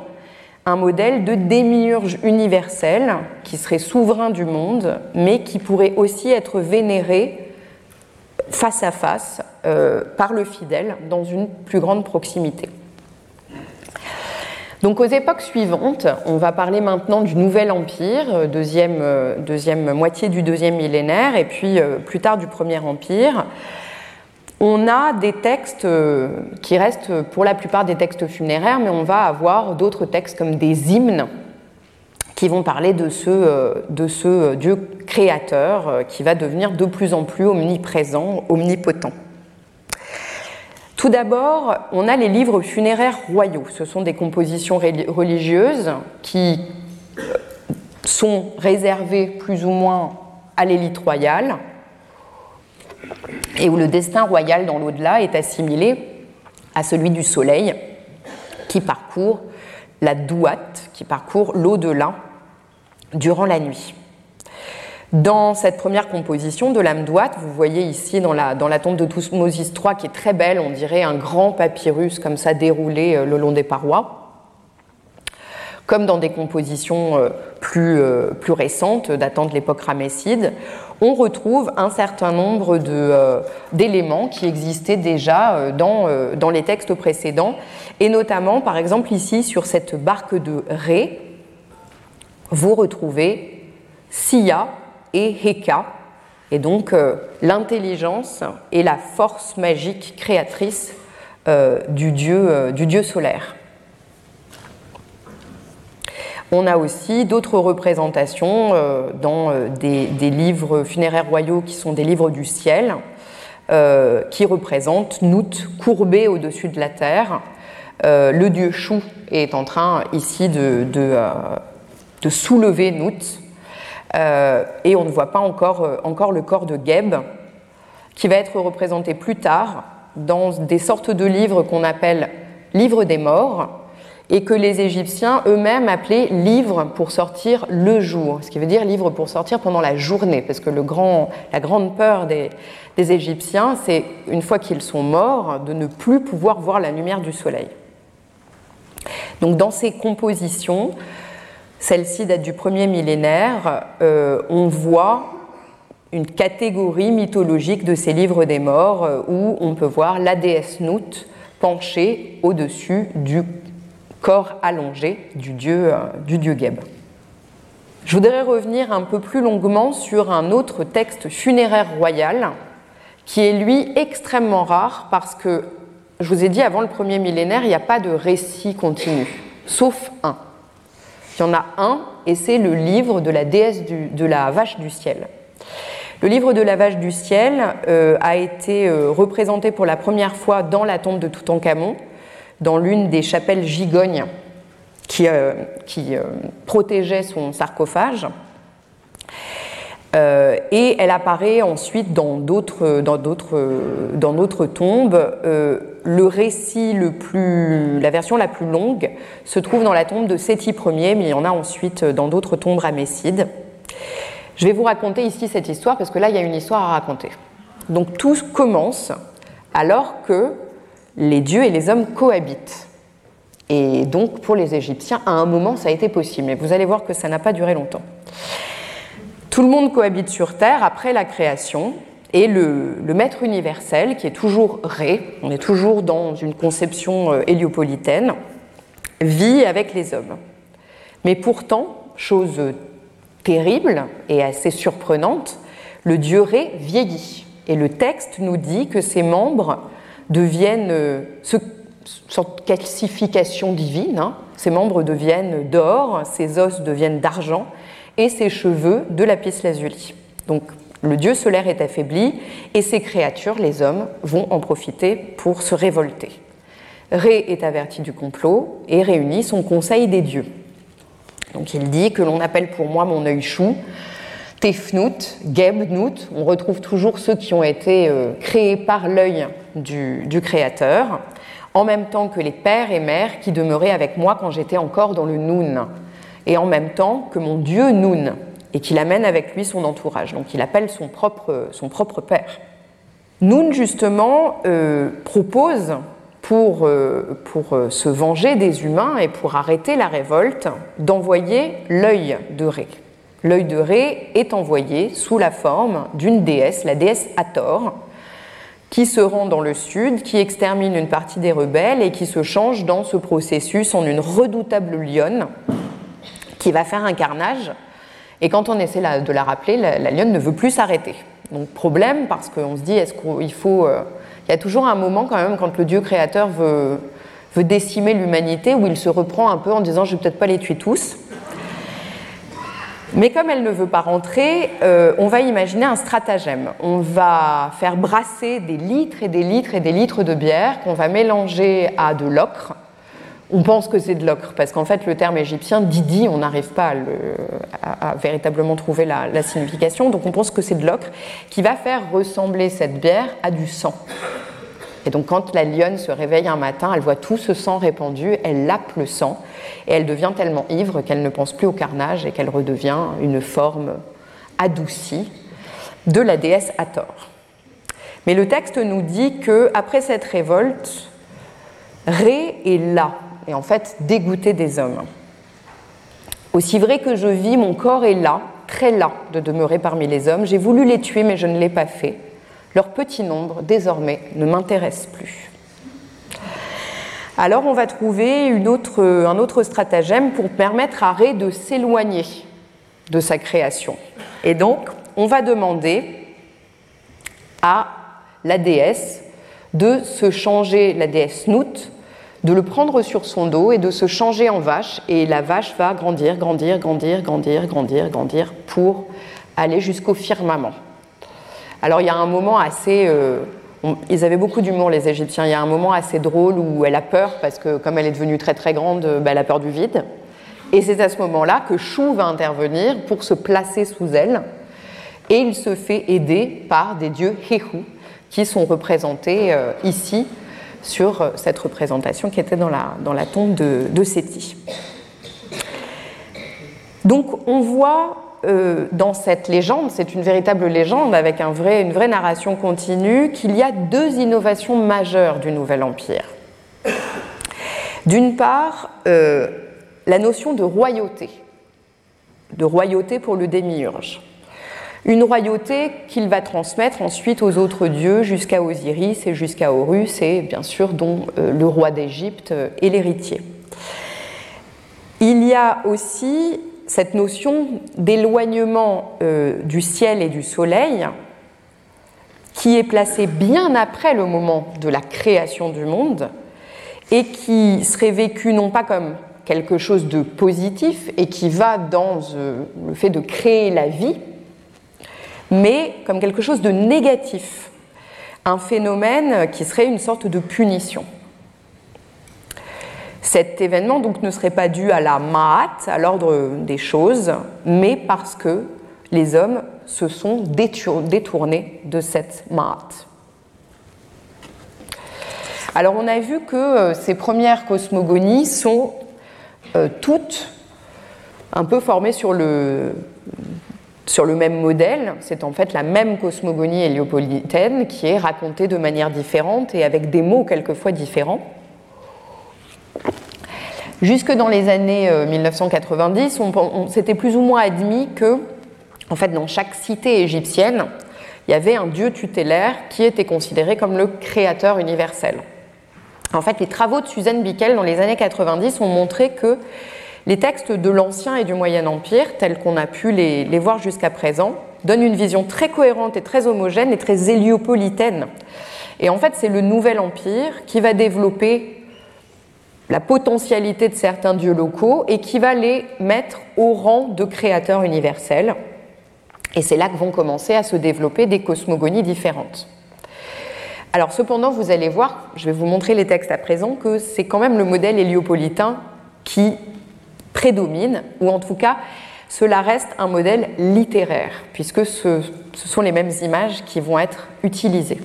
un modèle de démiurge universel qui serait souverain du monde, mais qui pourrait aussi être vénéré face à face euh, par le fidèle dans une plus grande proximité. Donc aux époques suivantes, on va parler maintenant du Nouvel Empire, euh, deuxième, euh, deuxième moitié du deuxième millénaire, et puis plus tard du Premier Empire on a des textes euh, qui restent pour la plupart des textes funéraires, mais on va avoir d'autres textes comme des hymnes qui vont parler de ce, euh, euh, Dieu créateur qui va devenir de plus en plus omniprésent, omnipotent. Tout d'abord, on a les livres funéraires royaux. Ce sont des compositions religieuses qui sont réservées plus ou moins à l'élite royale et où le destin royal dans l'au-delà est assimilé à celui du soleil qui parcourt la douate, qui parcourt l'au-delà durant la nuit. Dans cette première composition de l'âme douate, vous voyez ici dans la, dans la tombe de Toutmosis III, qui est très belle, on dirait un grand papyrus comme ça déroulé euh, le long des parois, comme dans des compositions euh, plus, euh, plus récentes datant de l'époque ramesside, on retrouve un certain nombre d'éléments qui existaient déjà dans, dans, les textes précédents, et notamment, par exemple, ici, sur cette barque de Ré, vous retrouvez Sia et Heka, et donc l'intelligence et la force magique créatrice du, dieu, du dieu solaire. On a aussi d'autres représentations euh, dans euh, des, livres funéraires royaux qui sont des livres du ciel, euh, qui représentent Nout courbé au-dessus de la terre. le dieu Chou est en train ici de, de, soulever Nout. Et on ne voit pas encore, encore le corps de Geb, qui va être représenté plus tard dans des sortes de livres qu'on appelle livres des morts, et que les Égyptiens eux-mêmes appelaient livre pour sortir le jour, ce qui veut dire livre pour sortir pendant la journée, parce que le grand, la grande peur des, des Égyptiens, c'est une fois qu'ils sont morts, de ne plus pouvoir voir la lumière du soleil. Donc dans ces compositions, celle-ci date du premier millénaire, euh, on voit une catégorie mythologique de ces livres des morts euh, où on peut voir la déesse Nout penchée au-dessus du corps allongé du dieu, euh, Geb. Je voudrais revenir un peu plus longuement sur un autre texte funéraire royal qui est lui extrêmement rare parce que, je vous ai dit, avant le premier millénaire, il n'y a pas de récit continu, sauf un. Il y en a un, et c'est le livre de la déesse de la vache du ciel. Le livre de la vache du ciel euh, a été euh, représenté pour la première fois dans la tombe de Toutankhamon dans l'une des chapelles gigognes qui, euh, protégeait son sarcophage. Euh, et elle apparaît ensuite dans d'autres dans d'autres tombes. le récit le plus, la version la plus longue, se trouve dans la tombe de Séti Ier, mais il y en a ensuite dans d'autres tombes ramessides. Je vais vous raconter ici cette histoire parce que là il y a une histoire à raconter. Donc tout commence alors que les dieux et les hommes cohabitent. Et donc, pour les Égyptiens, à un moment, ça a été possible. Mais vous allez voir que ça n'a pas duré longtemps. Tout le monde cohabite sur Terre après la création, et le, maître universel, qui est toujours Ré, on est toujours dans une conception euh, héliopolitaine, vit avec les hommes. Mais pourtant, chose terrible et assez surprenante, le dieu Ré vieillit. Et le texte nous dit que ses membres deviennent, euh, calcification divine, hein. ses membres deviennent d'or, ses os deviennent d'argent, et ses cheveux de lapis lazuli. Donc le dieu solaire est affaibli et ses créatures, les hommes, vont en profiter pour se révolter. Ré est averti du complot et réunit son conseil des dieux. Donc il dit que l'on appelle pour moi mon œil chou, Tefnout, Gebnout, on retrouve toujours ceux qui ont été euh, créés par l'œil du, du, Créateur, en même temps que les pères et mères qui demeuraient avec moi quand j'étais encore dans le Noun, et en même temps que mon Dieu Noun, et qu'il amène avec lui son entourage. Donc il appelle son propre, son propre père. Noun, justement, euh, propose, pour, euh, pour euh, se venger des humains et pour arrêter la révolte, d'envoyer l'œil de Ré. L'œil de Ré est envoyé sous la forme d'une déesse, la déesse Hathor, qui se rend dans le sud, qui extermine une partie des rebelles et qui se change dans ce processus en une redoutable lionne qui va faire un carnage et quand on essaie de la rappeler, la, lionne ne veut plus s'arrêter. Donc problème parce qu'on se dit, est-ce qu'il faut... Euh, il y a toujours un moment quand même quand le Dieu créateur veut, veut décimer l'humanité où il se reprend un peu en disant, je vais peut-être pas les tuer tous. Mais comme elle ne veut pas rentrer, euh, on va imaginer un stratagème. On va faire brasser des litres et des litres et des litres de bière qu'on va mélanger à de l'ocre on pense que c'est de l'ocre, parce qu'en fait, le terme égyptien, didi, on n'arrive pas à, véritablement trouver la, signification, donc on pense que c'est de l'ocre, qui va faire ressembler cette bière à du sang. Et donc, quand la lionne se réveille un matin, elle voit tout ce sang répandu, elle lappe le sang, et elle devient tellement ivre qu'elle ne pense plus au carnage et qu'elle redevient une forme adoucie de la déesse Hathor. Mais le texte nous dit que après cette révolte, Ré est là, et en fait dégoûté des hommes. Aussi vrai que je vis, mon corps est là, très là de demeurer parmi les hommes. J'ai voulu les tuer, mais je ne l'ai pas fait. Leur petit nombre, désormais, ne m'intéresse plus. Alors on va trouver un autre stratagème pour permettre à Ré de s'éloigner de sa création. Et donc, on va demander à la déesse de se changer, la déesse Nout, de le prendre sur son dos et de se changer en vache. Et la vache va grandir, grandir, grandir, grandir, grandir, grandir pour aller jusqu'au firmament. Alors il y a un moment assez... Euh, ils avaient beaucoup d'humour les Égyptiens. Il y a un moment assez drôle où elle a peur parce que comme elle est devenue très très grande, euh, bah, elle a peur du vide. Et c'est à ce moment-là que Chou va intervenir pour se placer sous elle. Et il se fait aider par des dieux Hehu qui sont représentés euh, ici sur euh, cette représentation qui était dans la, tombe de. Donc on voit euh, dans cette légende, c'est une véritable légende avec une vraie narration continue, qu'il y a deux innovations majeures du Nouvel Empire. D'une part, euh, la notion de royauté, de royauté pour le démiurge. Une royauté qu'il va transmettre ensuite aux autres dieux jusqu'à Osiris et jusqu'à Horus et bien sûr dont euh, le roi d'Égypte est l'héritier. Il y a aussi cette notion d'éloignement euh, du ciel et du soleil qui est placée bien après le moment de la création du monde et qui serait vécu non pas comme quelque chose de positif et qui va dans euh, le fait de créer la vie, mais comme quelque chose de négatif, un phénomène qui serait une sorte de punition. Cet événement donc ne serait pas dû à la ma'at, à l'ordre des choses, mais parce que les hommes se sont détournés de cette ma'at. Alors on a vu que euh, ces premières cosmogonies sont euh, toutes un peu formées sur le sur le même modèle. C'est en fait la même cosmogonie héliopolitaine qui est racontée de manière différente et avec des mots quelquefois différents. Jusque dans les années 1990, on, s'était plus ou moins admis que, en fait, dans chaque cité égyptienne, il y avait un dieu tutélaire qui était considéré comme le créateur universel. En fait, les travaux de Suzanne Bickel dans les années 90 ont montré que les textes de l'Ancien et du Moyen Empire, tels qu'on a pu les, voir jusqu'à présent, donnent une vision très cohérente et très homogène et très héliopolitaine. Et en fait, c'est le Nouvel Empire qui va développer la potentialité de certains dieux locaux et qui va les mettre au rang de créateurs universels. Et c'est là que vont commencer à se développer des cosmogonies différentes. Alors cependant, vous allez voir, je vais vous montrer les textes à présent, que c'est quand même le modèle héliopolitain qui prédomine, ou en tout cas, cela reste un modèle littéraire, puisque ce, sont les mêmes images qui vont être utilisées.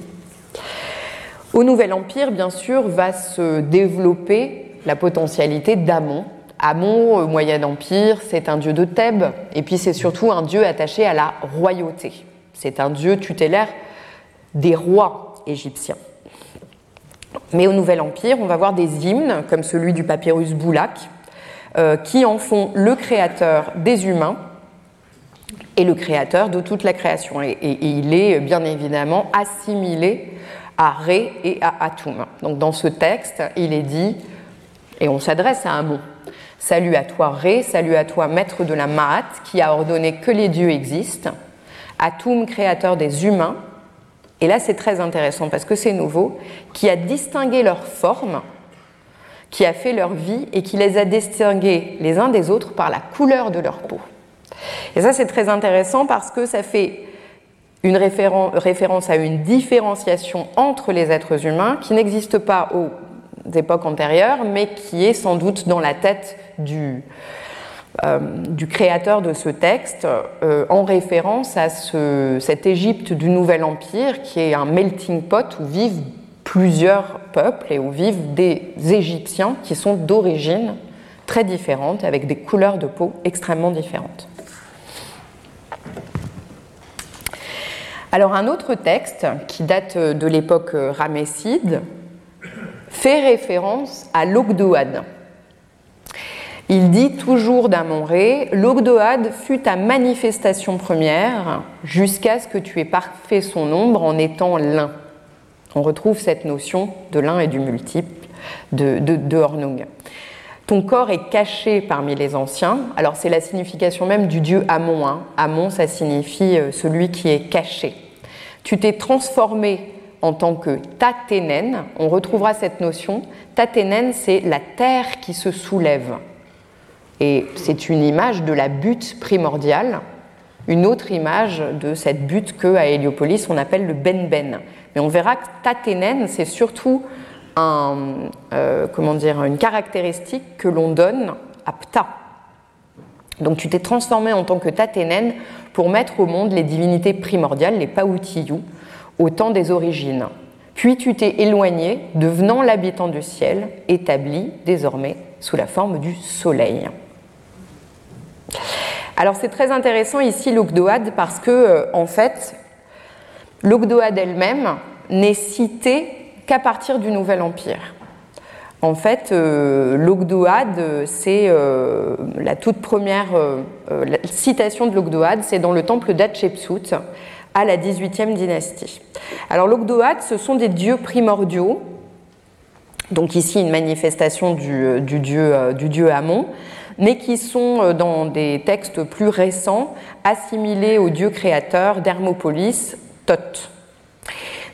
Au Nouvel Empire, bien sûr, va se développer la potentialité d'Amon. Amon, au Moyen Empire, c'est un dieu de Thèbes, et puis c'est surtout un dieu attaché à la royauté. C'est un dieu tutélaire des rois égyptiens. Mais au Nouvel Empire, on va voir des hymnes, comme celui du papyrus Boulak, euh, qui en font le créateur des humains et le créateur de toute la création. Et, il est bien évidemment assimilé à Ré et à Atum. Donc dans ce texte, il est dit, et on s'adresse à un mot, Salut à toi Ré, salut à toi maître de la Maat, qui a ordonné que les dieux existent, Atum, créateur des humains, et là, c'est très intéressant parce que c'est nouveau, qui a distingué leurs formes, qui a fait leur vie et qui les a distingués les uns des autres par la couleur de leur peau. Et ça, c'est très intéressant parce que ça fait une référence à une différenciation entre les êtres humains qui n'existe pas aux époques antérieures, mais qui est sans doute dans la tête du, euh, créateur de ce texte euh, en référence à cette Égypte du Nouvel Empire qui est un melting pot où vivent plusieurs peuples et où vivent des Égyptiens qui sont d'origine très différentes avec des couleurs de peau extrêmement différentes. Alors un autre texte qui date de l'époque ramesside fait référence à l'Ogdoad. Il dit toujours d'Amon-Ré L'Ogdoad fut ta manifestation première jusqu'à ce que tu aies parfait son ombre en étant l'un. On retrouve cette notion de l'un et du multiple de, Hornung. Ton corps est caché parmi les anciens. Alors c'est la signification même du dieu Amon. Hein. Amon, ça signifie euh, celui qui est caché. Tu t'es transformé en tant que Tatenen. On retrouvera cette notion. Tatenen, c'est la terre qui se soulève. Et c'est une image de la butte primordiale, une autre image de cette butte que à Héliopolis on appelle le Ben-Ben. Mais on verra que Tatenen, c'est surtout euh, une caractéristique que l'on donne à Ptah. Donc tu t'es transformé en tant que Tatenen pour mettre au monde les divinités primordiales, les Paoutiyu, au temps des origines. Puis tu t'es éloigné, devenant l'habitant du ciel, établi désormais sous la forme du soleil. Alors c'est très intéressant ici l'Ogdoad parce que euh, en fait l'Ogdoad elle-même n'est citée qu'à partir du Nouvel Empire. En fait, euh, l'Ogdoad, c'est euh, la toute première citation de l'Ogdoad, c'est dans le temple d'Hatshepsut à la 18e dynastie. Alors l'Ogdoad, ce sont des dieux primordiaux, donc ici une manifestation du, dieu, du dieu Amon, mais qui sont euh, dans des textes plus récents assimilés au dieu créateur d'Hermopolis,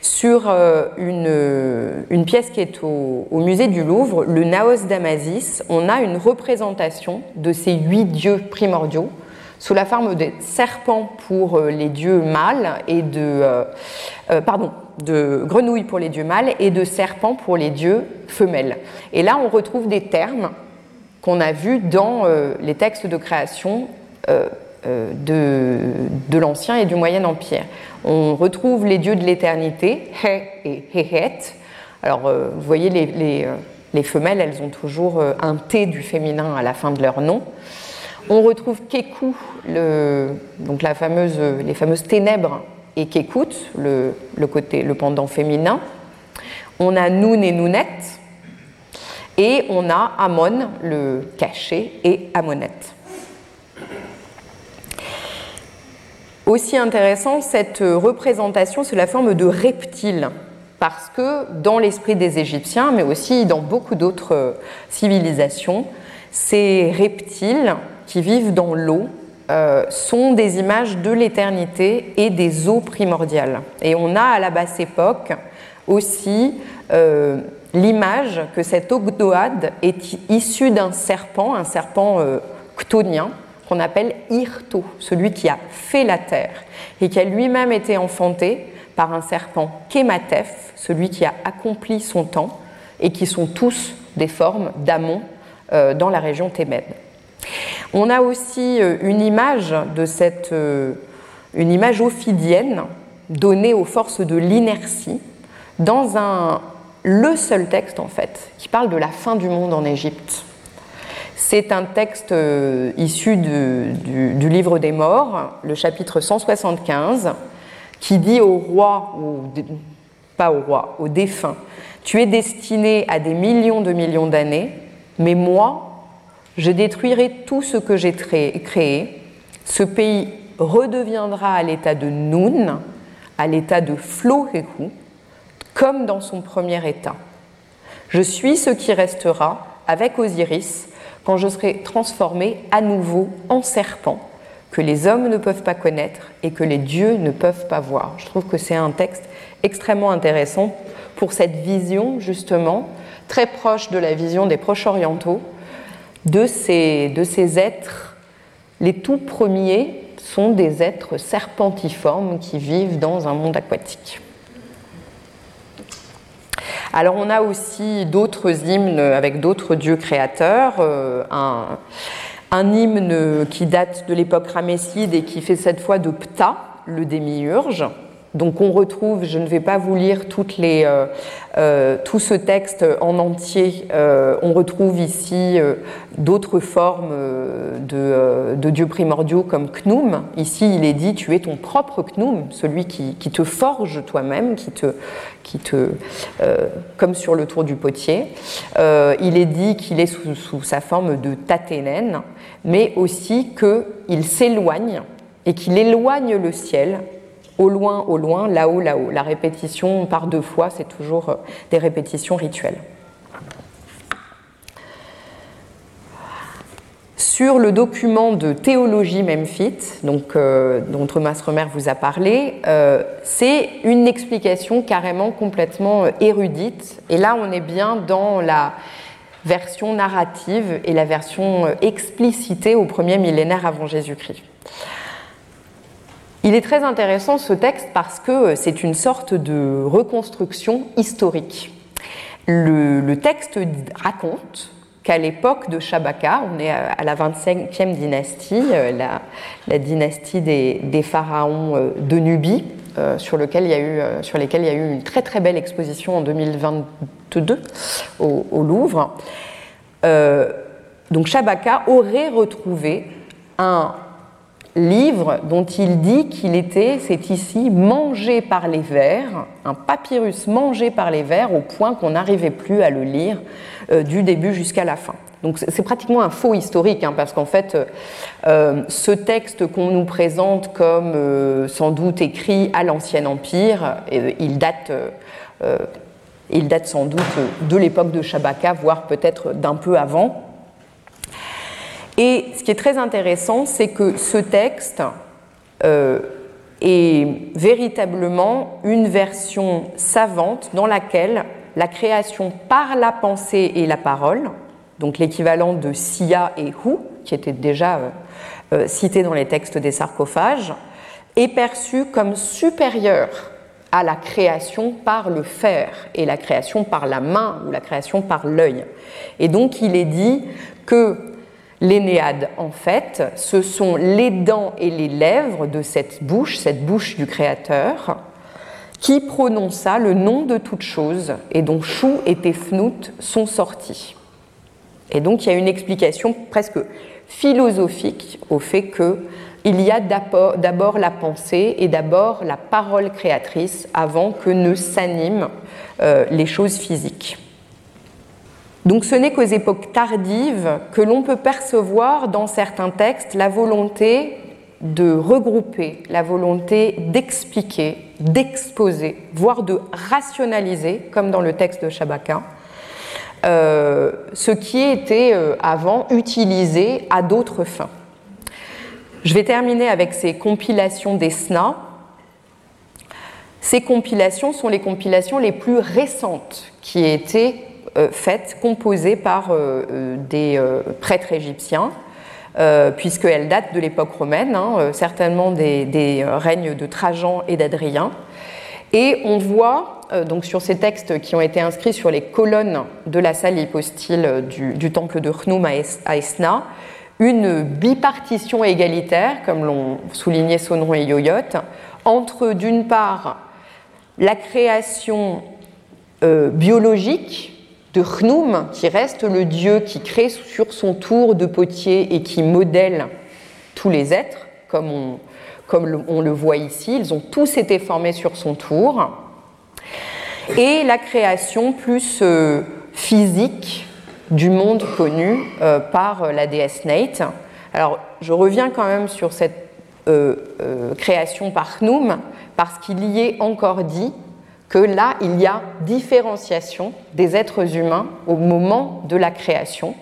Sur euh, une, une, pièce qui est au, musée du Louvre, le Naos d'Amasis, on a une représentation de ces huit dieux primordiaux sous la forme de serpents pour euh, les dieux mâles et de grenouilles pour les dieux mâles et de serpents pour les dieux femelles. Et là, on retrouve des termes qu'on a vu dans euh, les textes de création euh, euh, de, l'Ancien et du Moyen Empire. On retrouve les dieux de l'éternité, He et Hehet. Alors, vous voyez, les, femelles, elles ont toujours un T du féminin à la fin de leur nom. On retrouve Keku, donc la fameuse, les fameuses ténèbres, et Kekut, le, côté, le pendant féminin. On a Noun et Nounet, Et on a Amon, le cachet, et Amonette. Aussi intéressant, cette représentation sous la forme de reptiles, parce que dans l'esprit des Égyptiens, mais aussi dans beaucoup d'autres civilisations, ces reptiles qui vivent dans l'eau euh, sont des images de l'éternité et des eaux primordiales. Et on a à la basse époque aussi euh, l'image que cet ogdoad est issu d'un serpent, un serpent euh, qu'on appelle Irto, celui qui a fait la terre, et qui a lui-même été enfanté par un serpent Kematef, celui qui a accompli son temps, et qui sont tous des formes d'Amon euh, dans la région Thémède. On a aussi euh, une image de cette, euh, une image ophidienne donnée aux forces de l'inertie dans un, le seul texte en fait qui parle de la fin du monde en Égypte. C'est un texte issu du, livre des morts, le chapitre 175, qui dit au roi, ou pas au roi, au défunt, tu es destiné à des millions de millions d'années, mais moi, je détruirai tout ce que j'ai créé. Ce pays redeviendra à l'état de Nun, à l'état de Florehu, comme dans son premier état. Je suis ce qui restera avec Osiris quand je serai transformé à nouveau en serpent, que les hommes ne peuvent pas connaître et que les dieux ne peuvent pas voir. Je trouve que c'est un texte extrêmement intéressant pour cette vision justement très proche de la vision des proches orientaux, de ces, de ces êtres. Les tout premiers sont des êtres serpentiformes qui vivent dans un monde aquatique. Alors on a aussi d'autres hymnes avec d'autres dieux créateurs. Euh, un, hymne qui date de l'époque ramesside et qui fait cette fois de Ptah, le démiurge, donc on retrouve, je ne vais pas vous lire toutes les, euh, tout ce texte en entier, euh, on retrouve ici d'autres formes de, de, dieux primordiaux comme Knum. Ici il est dit tu es ton propre Knum, celui qui, te forge toi-même, qui te, qui te comme sur le tour du potier. il est dit qu'il est sous, sa forme de Taténen, mais aussi qu'il s'éloigne et qu'il éloigne le ciel au loin, au loin, là-haut, là-haut. La répétition par deux fois, c'est toujours euh, des répétitions rituelles. Sur le document de théologie Memphite, euh, dont Thomas Remer vous a parlé, euh, c'est une explication carrément complètement érudite. Et là, on est bien dans la version narrative et la version explicitée au premier millénaire avant Jésus-Christ. Il est très intéressant ce texte parce que c'est une sorte de reconstruction historique. Le, texte raconte qu'à l'époque de Shabaka, on est à la 25e dynastie, euh, la, dynastie des, pharaons euh, de Nubie, euh, sur, lequel il y a eu, sur lesquels il y a eu une très très belle exposition en 2022 au, au Louvre. donc Shabaka aurait retrouvé un livre dont il dit qu'il était, c'est ici, mangé par les vers, un papyrus mangé par les vers au point qu'on n'arrivait plus à le lire euh, du début jusqu'à la fin. Donc c'est pratiquement un faux historique, hein, parce qu'en fait, euh, ce texte qu'on nous présente comme euh, sans doute écrit à l'Ancien Empire, il date, il date sans doute de l'époque de Shabaka, voire peut-être d'un peu avant. Et ce qui est très intéressant, c'est que ce texte euh, est véritablement une version savante dans laquelle la création par la pensée et la parole, donc l'équivalent de Sia et Hu, qui étaient déjà euh, euh, cités dans les textes des sarcophages, est perçue comme supérieure à la création par le faire et la création par la main ou la création par l'œil. Et donc il est dit que L'énéade, en fait, ce sont les dents et les lèvres de cette bouche, cette bouche du Créateur, qui prononça le nom de toute chose et dont Chou et Tefnout sont sortis. Et donc il y a une explication presque philosophique au fait qu'il y a d'abord la pensée et d'abord la parole créatrice avant que ne s'animent euh, les choses physiques. Donc ce n'est qu'aux époques tardives que l'on peut percevoir dans certains textes la volonté de regrouper, la volonté d'expliquer, d'exposer, voire de rationaliser, comme dans le texte de Shabaka, euh, ce qui était euh, avant utilisé à d'autres fins. Je vais terminer avec ces compilations d'Esna. Ces compilations sont les compilations les plus récentes qui aient euh, faites, composées par des prêtres égyptiens. Euh, puisqu'elle date de l'époque romaine, hein, euh, certainement des, règnes de Trajan et d'Adrien. Et on voit euh, donc sur ces textes qui ont été inscrits sur les colonnes de la salle hypostyle du, temple de Chnum à Esna une bipartition égalitaire, comme l'ont souligné Sonron et Yoyot, entre d'une part la création biologique de Chnum, qui reste le dieu qui crée sur son tour de potier et qui modèle tous les êtres, comme on, le voit ici. Ils ont tous été formés sur son tour. Et la création plus euh, physique du monde connu euh, par la déesse Nate. Alors, je reviens quand même sur cette euh, création par Chnum, parce qu'il y est encore dit que là, il y a différenciation des êtres humains au moment de la création,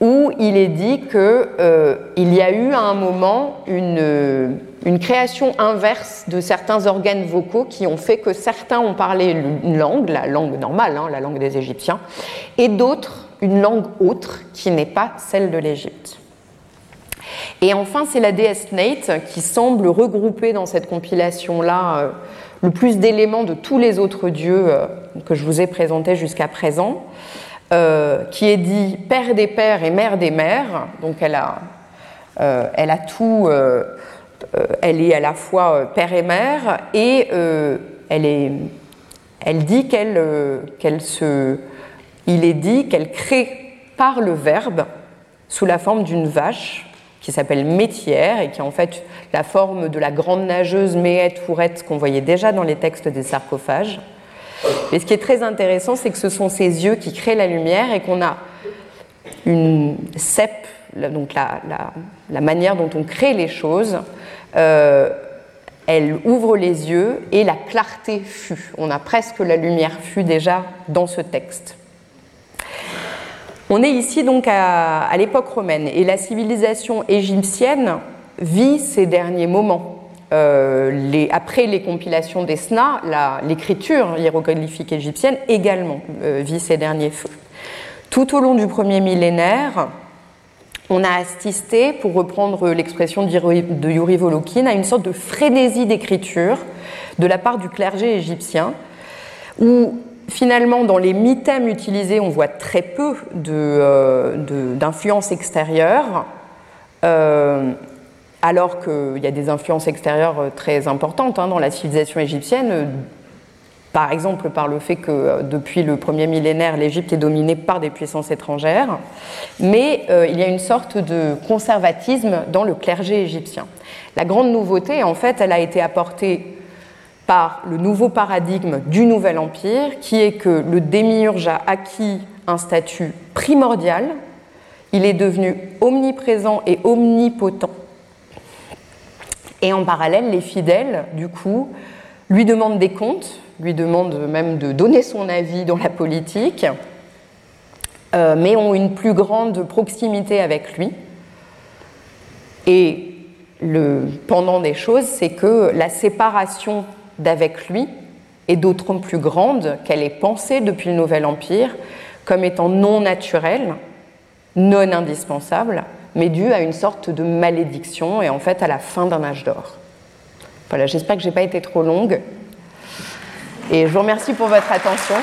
où il est dit qu'il euh, y a eu à un moment une, une, création inverse de certains organes vocaux qui ont fait que certains ont parlé une langue, la langue normale, hein, la langue des Égyptiens, et d'autres une langue autre qui n'est pas celle de l'Égypte. Et enfin, c'est la déesse Nate qui semble regrouper dans cette compilation-là euh, le plus d'éléments de tous les autres dieux euh, que je vous ai présentés jusqu'à présent, euh, qui est dit père des pères et mère des mères. Donc elle a, euh, elle a tout, elle est à la fois père et mère, et elle, est, elle dit qu'elle, se, il est dit qu'elle crée par le verbe sous la forme d'une vache qui s'appelle Métière et qui est en fait la forme de la grande nageuse Méette Fourette qu'on voyait déjà dans les textes des sarcophages. Et ce qui est très intéressant, c'est que ce sont ces yeux qui créent la lumière et qu'on a une cep, donc la, la, manière dont on crée les choses, euh, elle ouvre les yeux et la clarté fut. On a presque la lumière fut déjà dans ce texte. On est ici donc à, l'époque romaine et la civilisation égyptienne vit ces derniers moments. Euh, après les compilations d'Esna, l'écriture hiéroglyphique égyptienne également euh, vit ces derniers feux. Tout au long du premier millénaire, on a assisté, pour reprendre l'expression de Yuri Volokhin, à une sorte de frénésie d'écriture de la part du clergé égyptien, où Finalement, dans les mythèmes utilisés, on voit très peu d'influence de, extérieure, euh, alors qu'il y a des influences extérieures très importantes hein, dans la civilisation égyptienne, par exemple par le fait que euh, depuis le premier millénaire, l'Égypte est dominée par des puissances étrangères, mais euh, il y a une sorte de conservatisme dans le clergé égyptien. La grande nouveauté, en fait, elle a été apportée par le nouveau paradigme du Nouvel Empire, qui est que le démiurge a acquis un statut primordial, il est devenu omniprésent et omnipotent. Et en parallèle, les fidèles, du coup, lui demandent des comptes, lui demandent même de donner son avis dans la politique, euh, mais ont une plus grande proximité avec lui. Et le pendant des choses, c'est que la séparation d'avec lui est d'autant plus grande qu'elle est pensée depuis le Nouvel Empire comme étant non naturelle, non indispensable, mais due à une sorte de malédiction et en fait à la fin d'un âge d'or. Voilà, j'espère que je n'ai pas été trop longue. Et je vous remercie pour votre attention.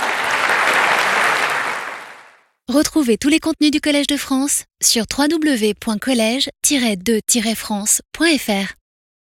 Retrouvez tous les contenus du Collège de France sur www.colège-2-france.fr.